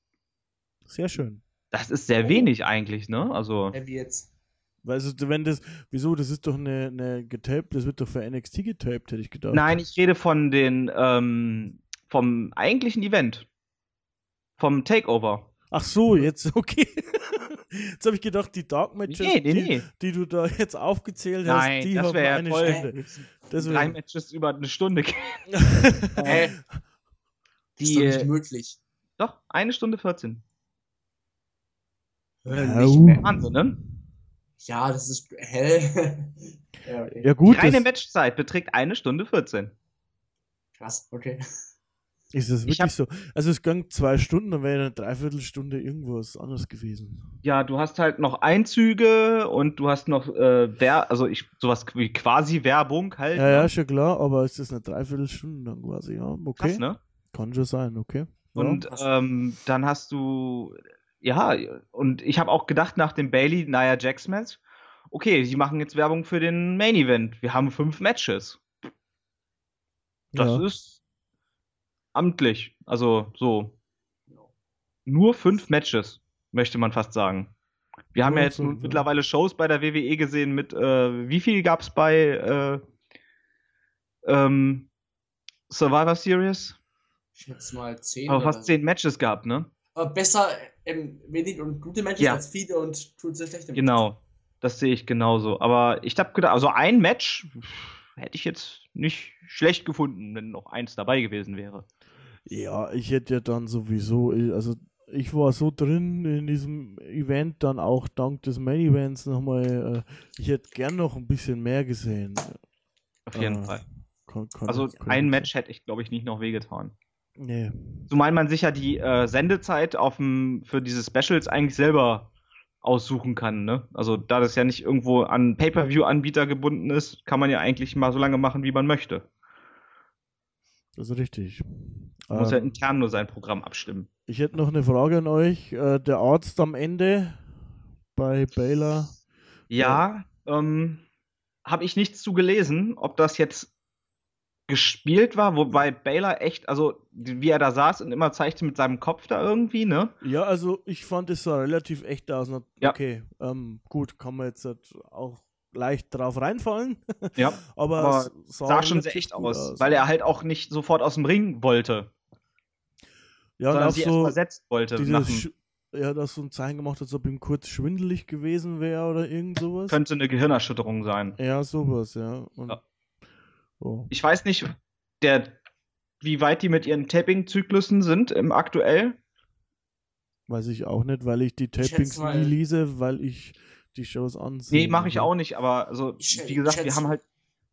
sehr schön. Das ist sehr Oh. wenig eigentlich, ne? Also, Ja, wie jetzt? Weil also, wenn das, wieso, das ist doch eine, eine getaped, das wird doch für NXT getaped, hätte ich gedacht. nein, ich rede von den, ähm, vom eigentlichen Event. Vom Takeover. Ach so, jetzt, okay. jetzt habe ich gedacht, die Dark Matches, Nee, nee, die, nee. die du da jetzt aufgezählt Nein, hast, die das haben eine toll. Stunde. Drei Deswegen, Matches über eine Stunde. Hä? Die, ist doch nicht äh, möglich. Doch, eine Stunde 14. Äh, Ja, nicht uh. mehr. Wahnsinn, ne? Ja, das ist hell. ja, okay. ja Die gut, reine das, Matchzeit beträgt eine Stunde 14. Krass, okay. ist das Ich wirklich hab- so. Also es ging zwei Stunden, dann wäre eine Dreiviertelstunde irgendwas anderes gewesen. Ja, du hast halt noch Einzüge und du hast noch äh, Wer also ich sowas wie quasi Werbung halt. Ja, ne? ja, schon klar, aber es ist eine Dreiviertelstunde dann quasi, ja, okay. Krass, ne? Kann schon sein, okay. Und Ja. ähm, dann hast du ja und ich habe auch gedacht nach dem Bailey Nia Jax Match, okay, sie machen jetzt Werbung für den Main Event. Wir haben fünf Matches. Das ja. ist amtlich, also so nur fünf Matches möchte man fast sagen. Wir haben ja jetzt so, nun ja. mittlerweile Shows bei der WWE gesehen mit, äh, wie viel gab es bei äh, ähm, Survivor Series? Ich schätze mal 10. Aber fast zehn Matches gehabt, ne? Aber besser ähm, wenig und gute Matches Ja. als viele und tut sehr schlechte Genau, das sehe ich genauso. Aber ich habe gedacht, also ein Match hätte ich jetzt nicht schlecht gefunden, wenn noch eins dabei gewesen wäre. Ja, ich hätte ja dann sowieso, ich- also ich war so drin in diesem Event, dann auch dank des Main Events nochmal, äh, ich hätte gern noch ein bisschen mehr gesehen. Auf jeden Ah, Fall. Kann, kann, Also kann ein Match hätte ich, glaube ich, nicht noch wehgetan. Nee. Zumal man sich ja die äh, Sendezeit aufm, für diese Specials eigentlich selber aussuchen kann. Ne? Also da das ja nicht irgendwo an Pay-per-view-Anbieter gebunden ist, kann man ja eigentlich mal so lange machen, wie man möchte. Das ist richtig. Man muss ja Ähm, intern nur sein Programm abstimmen. ich hätte noch eine Frage an euch. Äh, der Arzt am Ende bei Baylor. Ja, ähm, habe ich nichts zu gelesen, ob das jetzt gespielt war, wobei Baylor echt, also wie er da saß und immer zeigte mit seinem Kopf da irgendwie, ne? Ja, also ich fand es sah relativ echt aus. Na, Ja. Okay, ähm, gut, kann man jetzt halt auch leicht drauf reinfallen. Ja. aber, Aber es Sah schon sehr echt gut aus, weil er halt auch nicht sofort aus dem Ring wollte, ja, sondern sie so erst versetzt wollte. dieses er hat auch so ein Zeichen gemacht, als ob ihm kurz schwindelig gewesen wäre oder irgend sowas. könnte eine Gehirnerschütterung sein. Ja, sowas, ja. Und, Ja. Oh. Ich weiß nicht, der, wie weit die mit ihren Tapping-Zyklussen sind im aktuell. Weiß ich auch nicht, weil ich die Tapings mal- nie lese, weil ich die Shows ansehe. Nee, mache ich Also, auch nicht, aber also, Ich wie gesagt, wir haben halt,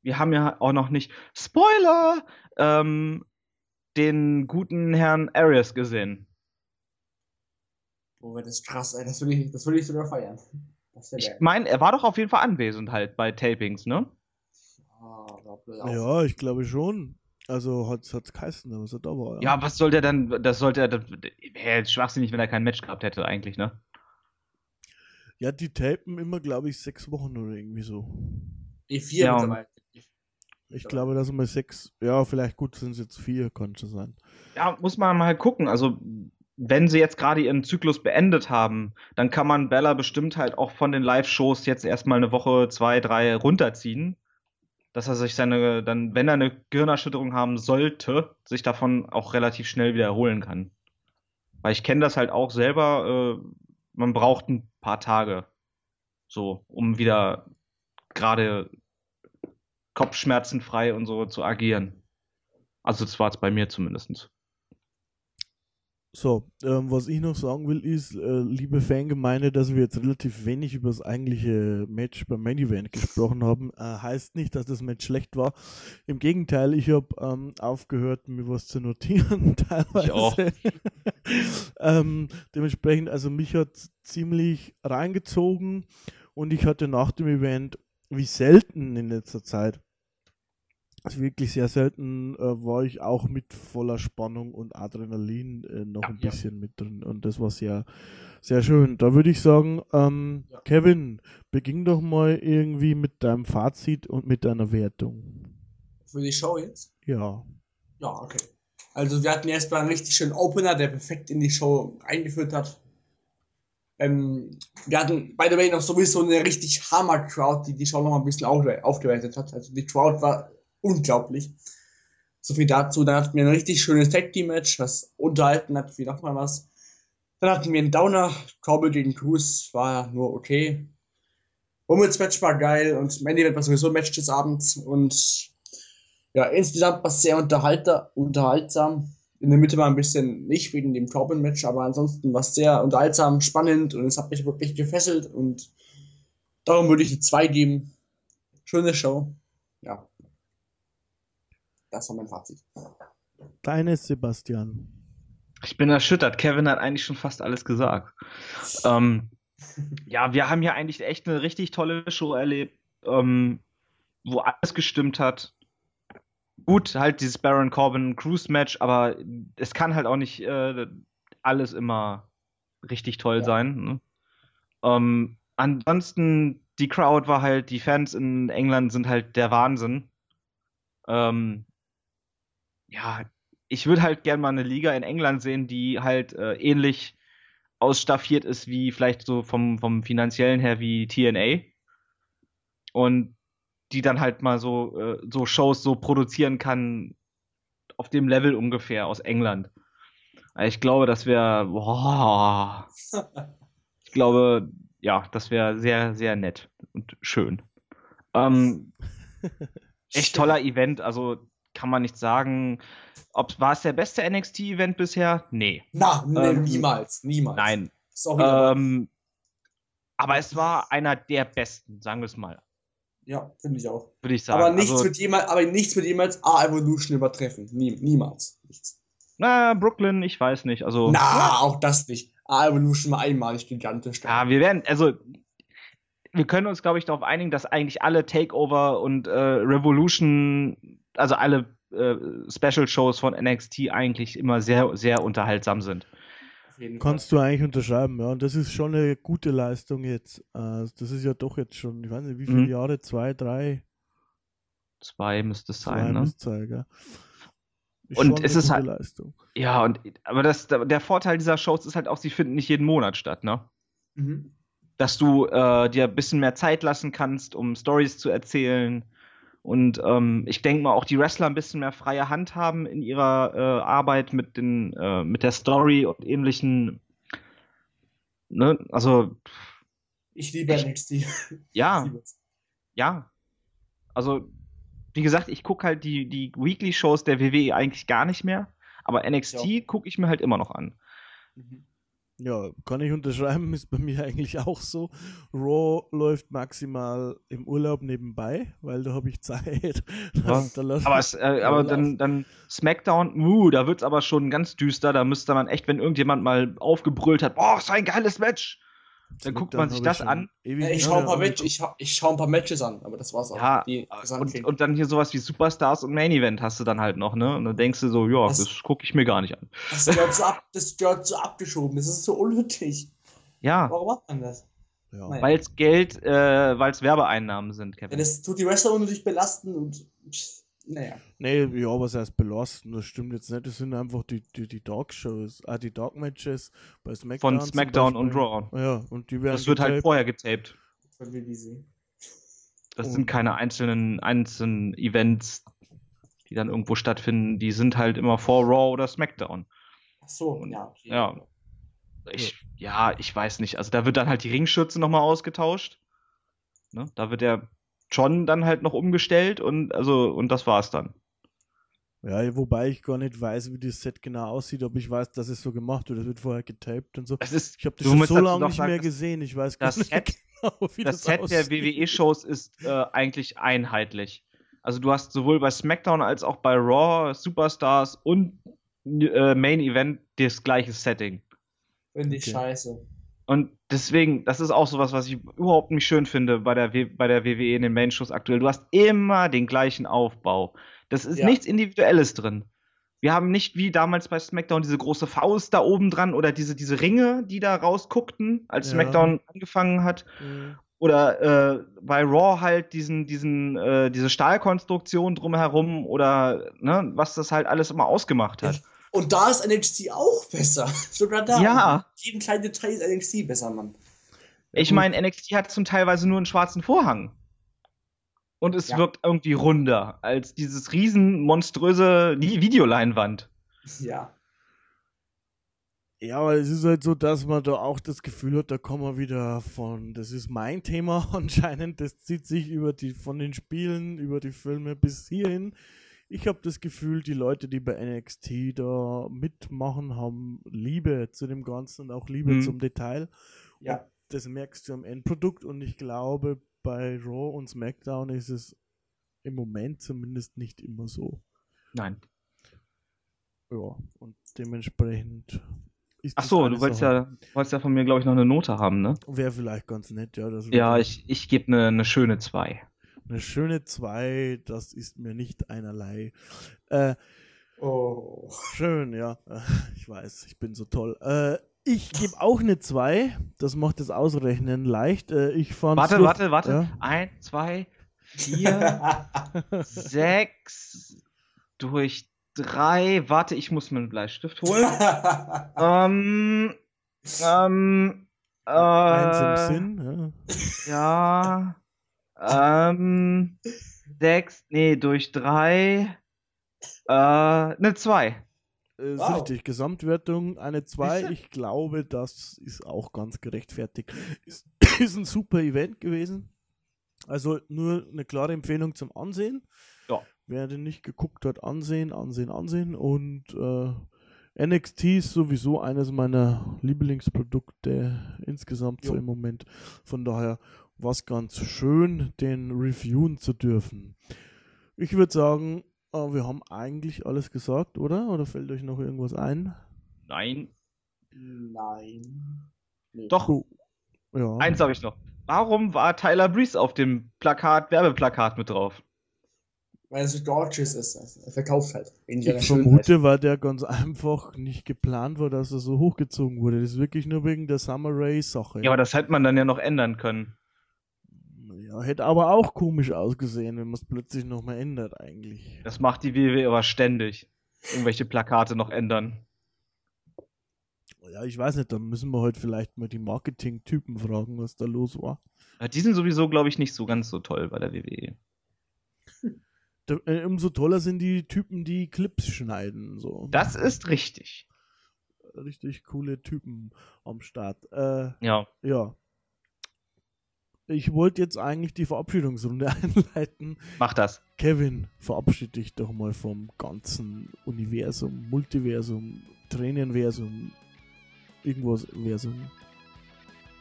wir haben ja auch noch nicht, Spoiler, ähm, den guten Herrn Arias gesehen. Oh, das ist krass, ey. Das würde ich, das ich sogar feiern. Ich meine, er war doch auf jeden Fall anwesend halt bei Tapings, ne? Ah, da blöd auch. Ja, ich glaube schon. Also hat es geheißen, aber so da war. Ja, was soll der dann, das sollte er, das wäre jetzt schwachsinnig, wenn er kein Match gehabt hätte eigentlich, ne? Ja, die tapen immer, glaube ich, sechs Wochen oder irgendwie so. E4 Ja, mittlerweile. Ich glaube, dass mal sechs, ja, vielleicht gut sind es jetzt vier, schon sein. Ja, muss man mal gucken. Also, wenn sie jetzt gerade ihren Zyklus beendet haben, dann kann man Bella bestimmt halt auch von den Live-Shows jetzt erstmal eine Woche, zwei, drei runterziehen. Dass er sich seine, dann, wenn er eine Gehirnerschütterung haben sollte, sich davon auch relativ schnell wieder erholen kann. Weil ich kenne das halt auch selber, äh, man braucht ein paar Tage. So, um wieder gerade kopfschmerzenfrei und so zu agieren. Also das war es bei mir zumindest. So, ähm, was ich noch sagen will, ist, äh, liebe Fangemeinde, dass wir jetzt relativ wenig über das eigentliche Match beim Main Event gesprochen haben, äh, heißt nicht, dass das Match schlecht war. Im Gegenteil, ich habe ähm, aufgehört, mir was zu notieren, teilweise. Ähm, dementsprechend, also mich hat ziemlich reingezogen und ich hatte nach dem Event, wie selten in letzter Zeit, also wirklich sehr selten äh, war ich auch mit voller Spannung und Adrenalin äh, noch ja, ein bisschen ja. mit drin und das war sehr, sehr schön. Da würde ich sagen, ähm, ja. Kevin, beginn doch mal irgendwie mit deinem Fazit und mit deiner Wertung. Für die Show jetzt? Ja. Ja, okay. Also wir hatten erstmal einen richtig schönen Opener, der perfekt in die Show eingeführt hat. Ähm, wir hatten, by the way, noch sowieso eine richtig Hammer-Crowd, die die Show noch mal ein bisschen aufgewertet hat. Also die Crowd war unglaublich. So viel dazu. Dann hatten wir ein richtig schönes Tag Team Match, was unterhalten hat, wie nochmal was. Dann hatten wir einen Downer, Corbel gegen Cruz, war nur okay. Women's Match war geil und Mandy wird sowieso Match des Abends und ja, insgesamt war es sehr unterhalter, unterhaltsam. In der Mitte war ein bisschen nicht wegen dem Corbin-Match, aber ansonsten war es sehr unterhaltsam, spannend und es hat mich wirklich gefesselt und darum würde ich die 2 geben. Schöne Show. Ja. Das war mein Fazit. Deines Sebastian. Ich bin erschüttert. Kevin hat eigentlich schon fast alles gesagt. Ähm, ja, wir haben hier eigentlich echt eine richtig tolle Show erlebt, ähm, wo alles gestimmt hat. Gut, halt dieses Baron Corbin Cruise Match, aber es kann halt auch nicht äh, alles immer richtig toll ja. sein. Ne? Ähm, ansonsten, die Crowd war halt, die Fans in England sind halt der Wahnsinn. Ähm, ja, ich würde halt gerne mal eine Liga in England sehen, die halt äh, ähnlich ausstaffiert ist wie vielleicht so vom, vom finanziellen her wie TNA. Und die dann halt mal so, äh, so Shows so produzieren kann, auf dem Level ungefähr aus England. Ich glaube, das wäre, ich glaube, ja, das wäre sehr, sehr nett und schön. Ähm, echt toller Event, also kann man nicht sagen. Ob, war es der beste NXT-Event bisher? Nee. Na, nee, ähm, niemals, niemals. Nein. Ähm, aber es war einer der besten, sagen wir es mal. Ja, finde ich auch. Würde ich sagen. Aber nichts, also, wird jemals, aber nichts wird jemals A-Evolution übertreffen. Nie, niemals. Nichts. Na, Brooklyn, ich weiß nicht. Also, Na, ja. auch das nicht. A-Evolution war einmalig gigantisch. Ja, wir werden, also wir können uns, glaube ich, darauf einigen, dass eigentlich alle Takeover und äh, Revolution also alle äh, Special-Shows von NXT eigentlich immer sehr, sehr unterhaltsam sind. Kannst du eigentlich unterschreiben, ja. Und das ist schon eine gute Leistung jetzt. Äh, das ist ja doch jetzt schon, ich weiß nicht, wie viele mhm. Jahre? Zwei, drei? Zwei müsste es sein, ne? Sein, ja. und es ist halt. Leistung. Ja, und aber das, der Vorteil dieser Shows ist halt auch, sie finden nicht jeden Monat statt, ne? Mhm. Dass du äh, dir ein bisschen mehr Zeit lassen kannst, um Stories zu erzählen und ähm, ich denke mal, auch die Wrestler ein bisschen mehr freie Hand haben in ihrer äh, Arbeit mit, den, äh, mit der Story und ähnlichen. Ne? Also. Ich liebe NXT. Ja. Ja. Also, wie gesagt, ich gucke halt die, die Weekly-Shows der WWE eigentlich gar nicht mehr. Aber NXT ja. gucke ich mir halt immer noch an. Mhm. Ja, kann ich unterschreiben, ist bei mir eigentlich auch so. Raw läuft maximal im Urlaub nebenbei, weil da habe ich Zeit. Ja, aber, es, äh, aber dann, dann SmackDown, uh, da wird es aber schon ganz düster. Da müsste man echt, wenn irgendjemand mal aufgebrüllt hat, boah, so ein geiles Match, dann guckt man sich das an. ich schaue ein, paar Match, ich, ich schau ein paar Matches an, aber das war's auch. Ja, und, und, dann hier sowas wie Superstars und Main Event hast du dann halt noch, ne? Und dann denkst du so, ja, das, das gucke ich mir gar nicht an. Das gehört so, ab, das gehört so abgeschoben, das ist so unnötig. Ja. Warum macht man das? Ja. Weil es Geld, äh, weil es Werbeeinnahmen sind, Ja, Kevin. das tut die Wrestler unnötig belasten und pff, naja. Nee, ja, was heißt belasten? Das stimmt jetzt nicht. Das sind einfach die, die, die Dark-Shows, ah, die Dark-Matches bei SmackDown. Von SmackDown und. Raw. Ja, und die werden. Das wird halt getaped. vorher getaped. Von BBC. Das Oh. sind keine einzelnen, einzelnen Events, die dann irgendwo stattfinden. Die sind halt immer vor Raw oder SmackDown. Ach so, ja. Okay. Ja. Ich, ja, ich weiß nicht. Also da wird dann halt die Ringschürze nochmal ausgetauscht. Ne? Da wird der John dann halt noch umgestellt und also und das war's dann. Ja, wobei ich gar nicht weiß, wie das Set genau aussieht, aber ich weiß, dass es so gemacht wird. Das wird vorher getaped und so. Es ist Ich habe das schon so lange noch nicht sagen, mehr das- gesehen. Ich weiß gar das nicht Set- genau, wie das das, Set der aussieht. WWE-Shows ist äh, eigentlich einheitlich. Also du hast sowohl bei SmackDown als auch bei Raw Superstars und äh, Main Event das gleiche Setting. Finde ich Okay. scheiße. Und deswegen, das ist auch sowas, was ich überhaupt nicht schön finde bei der, w bei der WWE in den Main-Shows aktuell. Du hast immer den gleichen Aufbau. Das ist Ja. nichts Individuelles drin. Wir haben nicht wie damals bei SmackDown diese große Faust da oben dran oder diese, diese Ringe, die da rausguckten, als Ja. SmackDown angefangen hat. Mhm. Oder äh, bei Raw halt diesen, diesen, äh, diese Stahlkonstruktion drumherum oder ne, was das halt alles immer ausgemacht hat. Und da ist NXT auch besser. Sogar da. Ja. Jeden kleinen Detail ist NXT besser, Mann. Ich meine, NXT hat zum Teilweise nur einen schwarzen Vorhang. Und es Ja. wirkt irgendwie runder als dieses riesen monströse Vi- Videoleinwand. Ja. Ja, aber es ist halt so, dass man da auch das Gefühl hat, da kommen wir wieder von, das ist mein Thema anscheinend, das zieht sich über die, von den Spielen, über die Filme bis hierhin. Ich habe das Gefühl, die Leute, die bei NXT da mitmachen, haben Liebe zu dem Ganzen und auch Liebe Mhm. zum Detail. Ja. Das merkst du am Endprodukt und ich glaube, bei Raw und SmackDown ist es im Moment zumindest nicht immer so. Nein. Ja, und dementsprechend ist Ach das so, du wolltest Sache. ja, wolltest ja von mir, glaube ich, noch eine Note haben, ne? Wäre vielleicht ganz nett, ja. Das Ja, ich, ich gebe eine, eine schöne 2. Eine schöne 2, das ist mir nicht einerlei. Äh, Oh. schön, ja. Äh, Ich weiß, ich bin so toll. Äh, ich gebe auch eine 2. Das macht das Ausrechnen leicht. Äh, ich fand Warte, warte, warte. Ja. Ein, zwei, vier, sechs durch drei. Warte, ich muss mir einen Bleistift holen. ähm, ähm, äh, Eins im Sinn. Ja. Ja. Ähm, sechs, nee, durch drei. Äh, eine zwei. Äh, Ist Wow. richtig. Gesamtwertung eine 2. Sicher? Ich glaube, das ist auch ganz gerechtfertigt. Ist, ist ein super Event gewesen. Also nur eine klare Empfehlung zum Ansehen. Ja. Wer den nicht geguckt hat, ansehen, ansehen, ansehen. Und äh, NXT ist sowieso eines meiner Lieblingsprodukte insgesamt so im Moment. Von daher war es ganz schön, den reviewen zu dürfen. Ich würde sagen, äh, wir haben eigentlich alles gesagt, oder? Oder fällt euch noch irgendwas ein? Nein. Nein. Nee. Doch, Oh, ja. eins habe ich noch. Warum war Tyler Breeze auf dem Plakat, Werbeplakat mit drauf? Weil es so gorgeous ist. Er verkauft halt. Ich vermute, weil der ganz einfach nicht geplant war, dass er so hochgezogen wurde. Das ist wirklich nur wegen der Summer Rae Sache. Ja, aber das hätte man dann ja noch ändern können. Ja, hätte aber auch komisch ausgesehen, wenn man es plötzlich nochmal ändert eigentlich. Das macht die WWE aber ständig. Irgendwelche Plakate noch ändern. Ja, ich weiß nicht, dann müssen wir heute vielleicht mal die Marketing-Typen fragen, was da los war. Ja, Die sind sowieso, glaube ich, nicht so ganz so toll bei der. WWE. Äh, umso toller sind die Typen, die Clips schneiden. So. Das ist richtig. Richtig coole Typen am Start. Äh, Ja. ja. Ich wollte jetzt eigentlich die Verabschiedungsrunde einleiten. Mach das. Kevin, verabschiede dich doch mal vom ganzen Universum, Multiversum, Tränenversum, irgendwas Versum.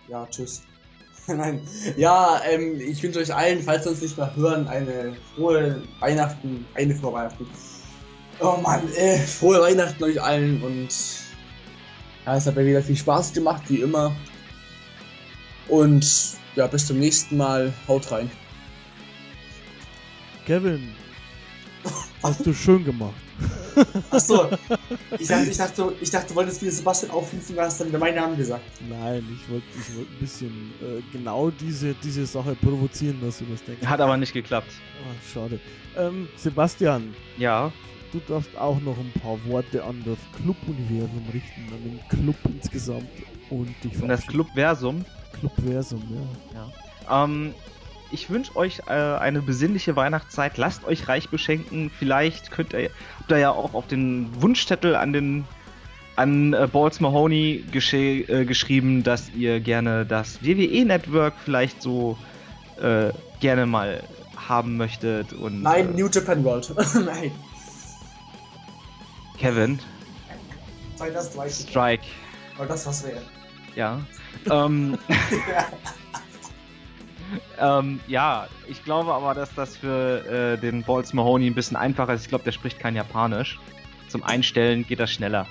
Ja, tschüss. Nein. Ja, ähm, ich wünsche euch allen, falls wir uns nicht mehr hören, eine frohe Weihnachten, eine frohe Weihnachten. Oh Mann, äh, frohe Weihnachten euch allen und ja, es hat mir wieder viel Spaß gemacht, wie immer. Und ja, bis zum nächsten Mal. Haut rein. Kevin, hast du schön gemacht. Achso, ich dachte, ich, dachte, ich dachte, du wolltest wieder Sebastian aufrufen, du hast dann wieder meinen Namen gesagt. Nein, ich wollte ich wollt ein bisschen äh, genau diese, diese Sache provozieren, dass du das denkst. Hat aber nicht geklappt. Oh, schade. Ähm, Sebastian, Ja, du darfst auch noch ein paar Worte an das Club-Universum richten, an den Club insgesamt und dich und das. Clubversum. Clubversum, ja. Ähm, ich wünsche euch äh, eine besinnliche Weihnachtszeit. Lasst euch reich beschenken. Vielleicht könnt ihr, habt ihr ja auch auf den Wunschzettel an den an äh, Balls Mahoney äh, geschrieben, dass ihr gerne das WWE Network vielleicht so äh, gerne mal haben möchtet und Nein, äh, New Japan World. Nein. Kevin Sei das. Strike, Aber das was wäre. Ja. ähm, ähm, ja, ich glaube aber, dass das für äh, den Balls Mahoney ein bisschen einfacher ist. Ich glaube, der spricht kein Japanisch. Zum Einstellen geht das schneller.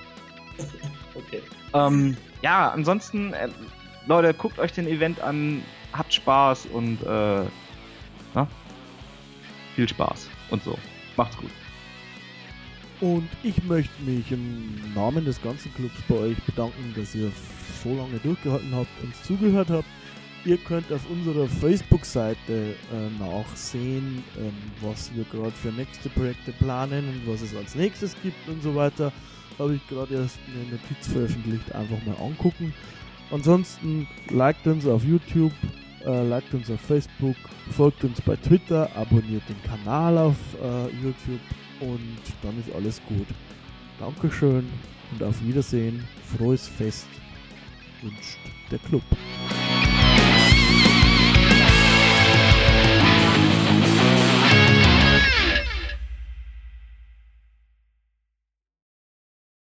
Okay. Ähm, ja, ansonsten, äh, Leute, guckt euch den Event an, habt Spaß und äh, na? viel Spaß und so. Macht's gut. Und ich möchte mich im Namen des ganzen Clubs bei euch bedanken, dass ihr so lange durchgehalten habt, uns zugehört habt. Ihr könnt auf unserer Facebook-Seite äh, nachsehen, ähm, was wir gerade für nächste Projekte planen und was es als nächstes gibt und so weiter. Habe ich gerade erst eine Notiz veröffentlicht, einfach mal angucken. Ansonsten liked uns auf YouTube, äh, liked uns auf Facebook, folgt uns bei Twitter, abonniert den Kanal auf äh, YouTube und dann ist alles gut. Dankeschön und auf Wiedersehen. Frohes Fest wünscht der Club.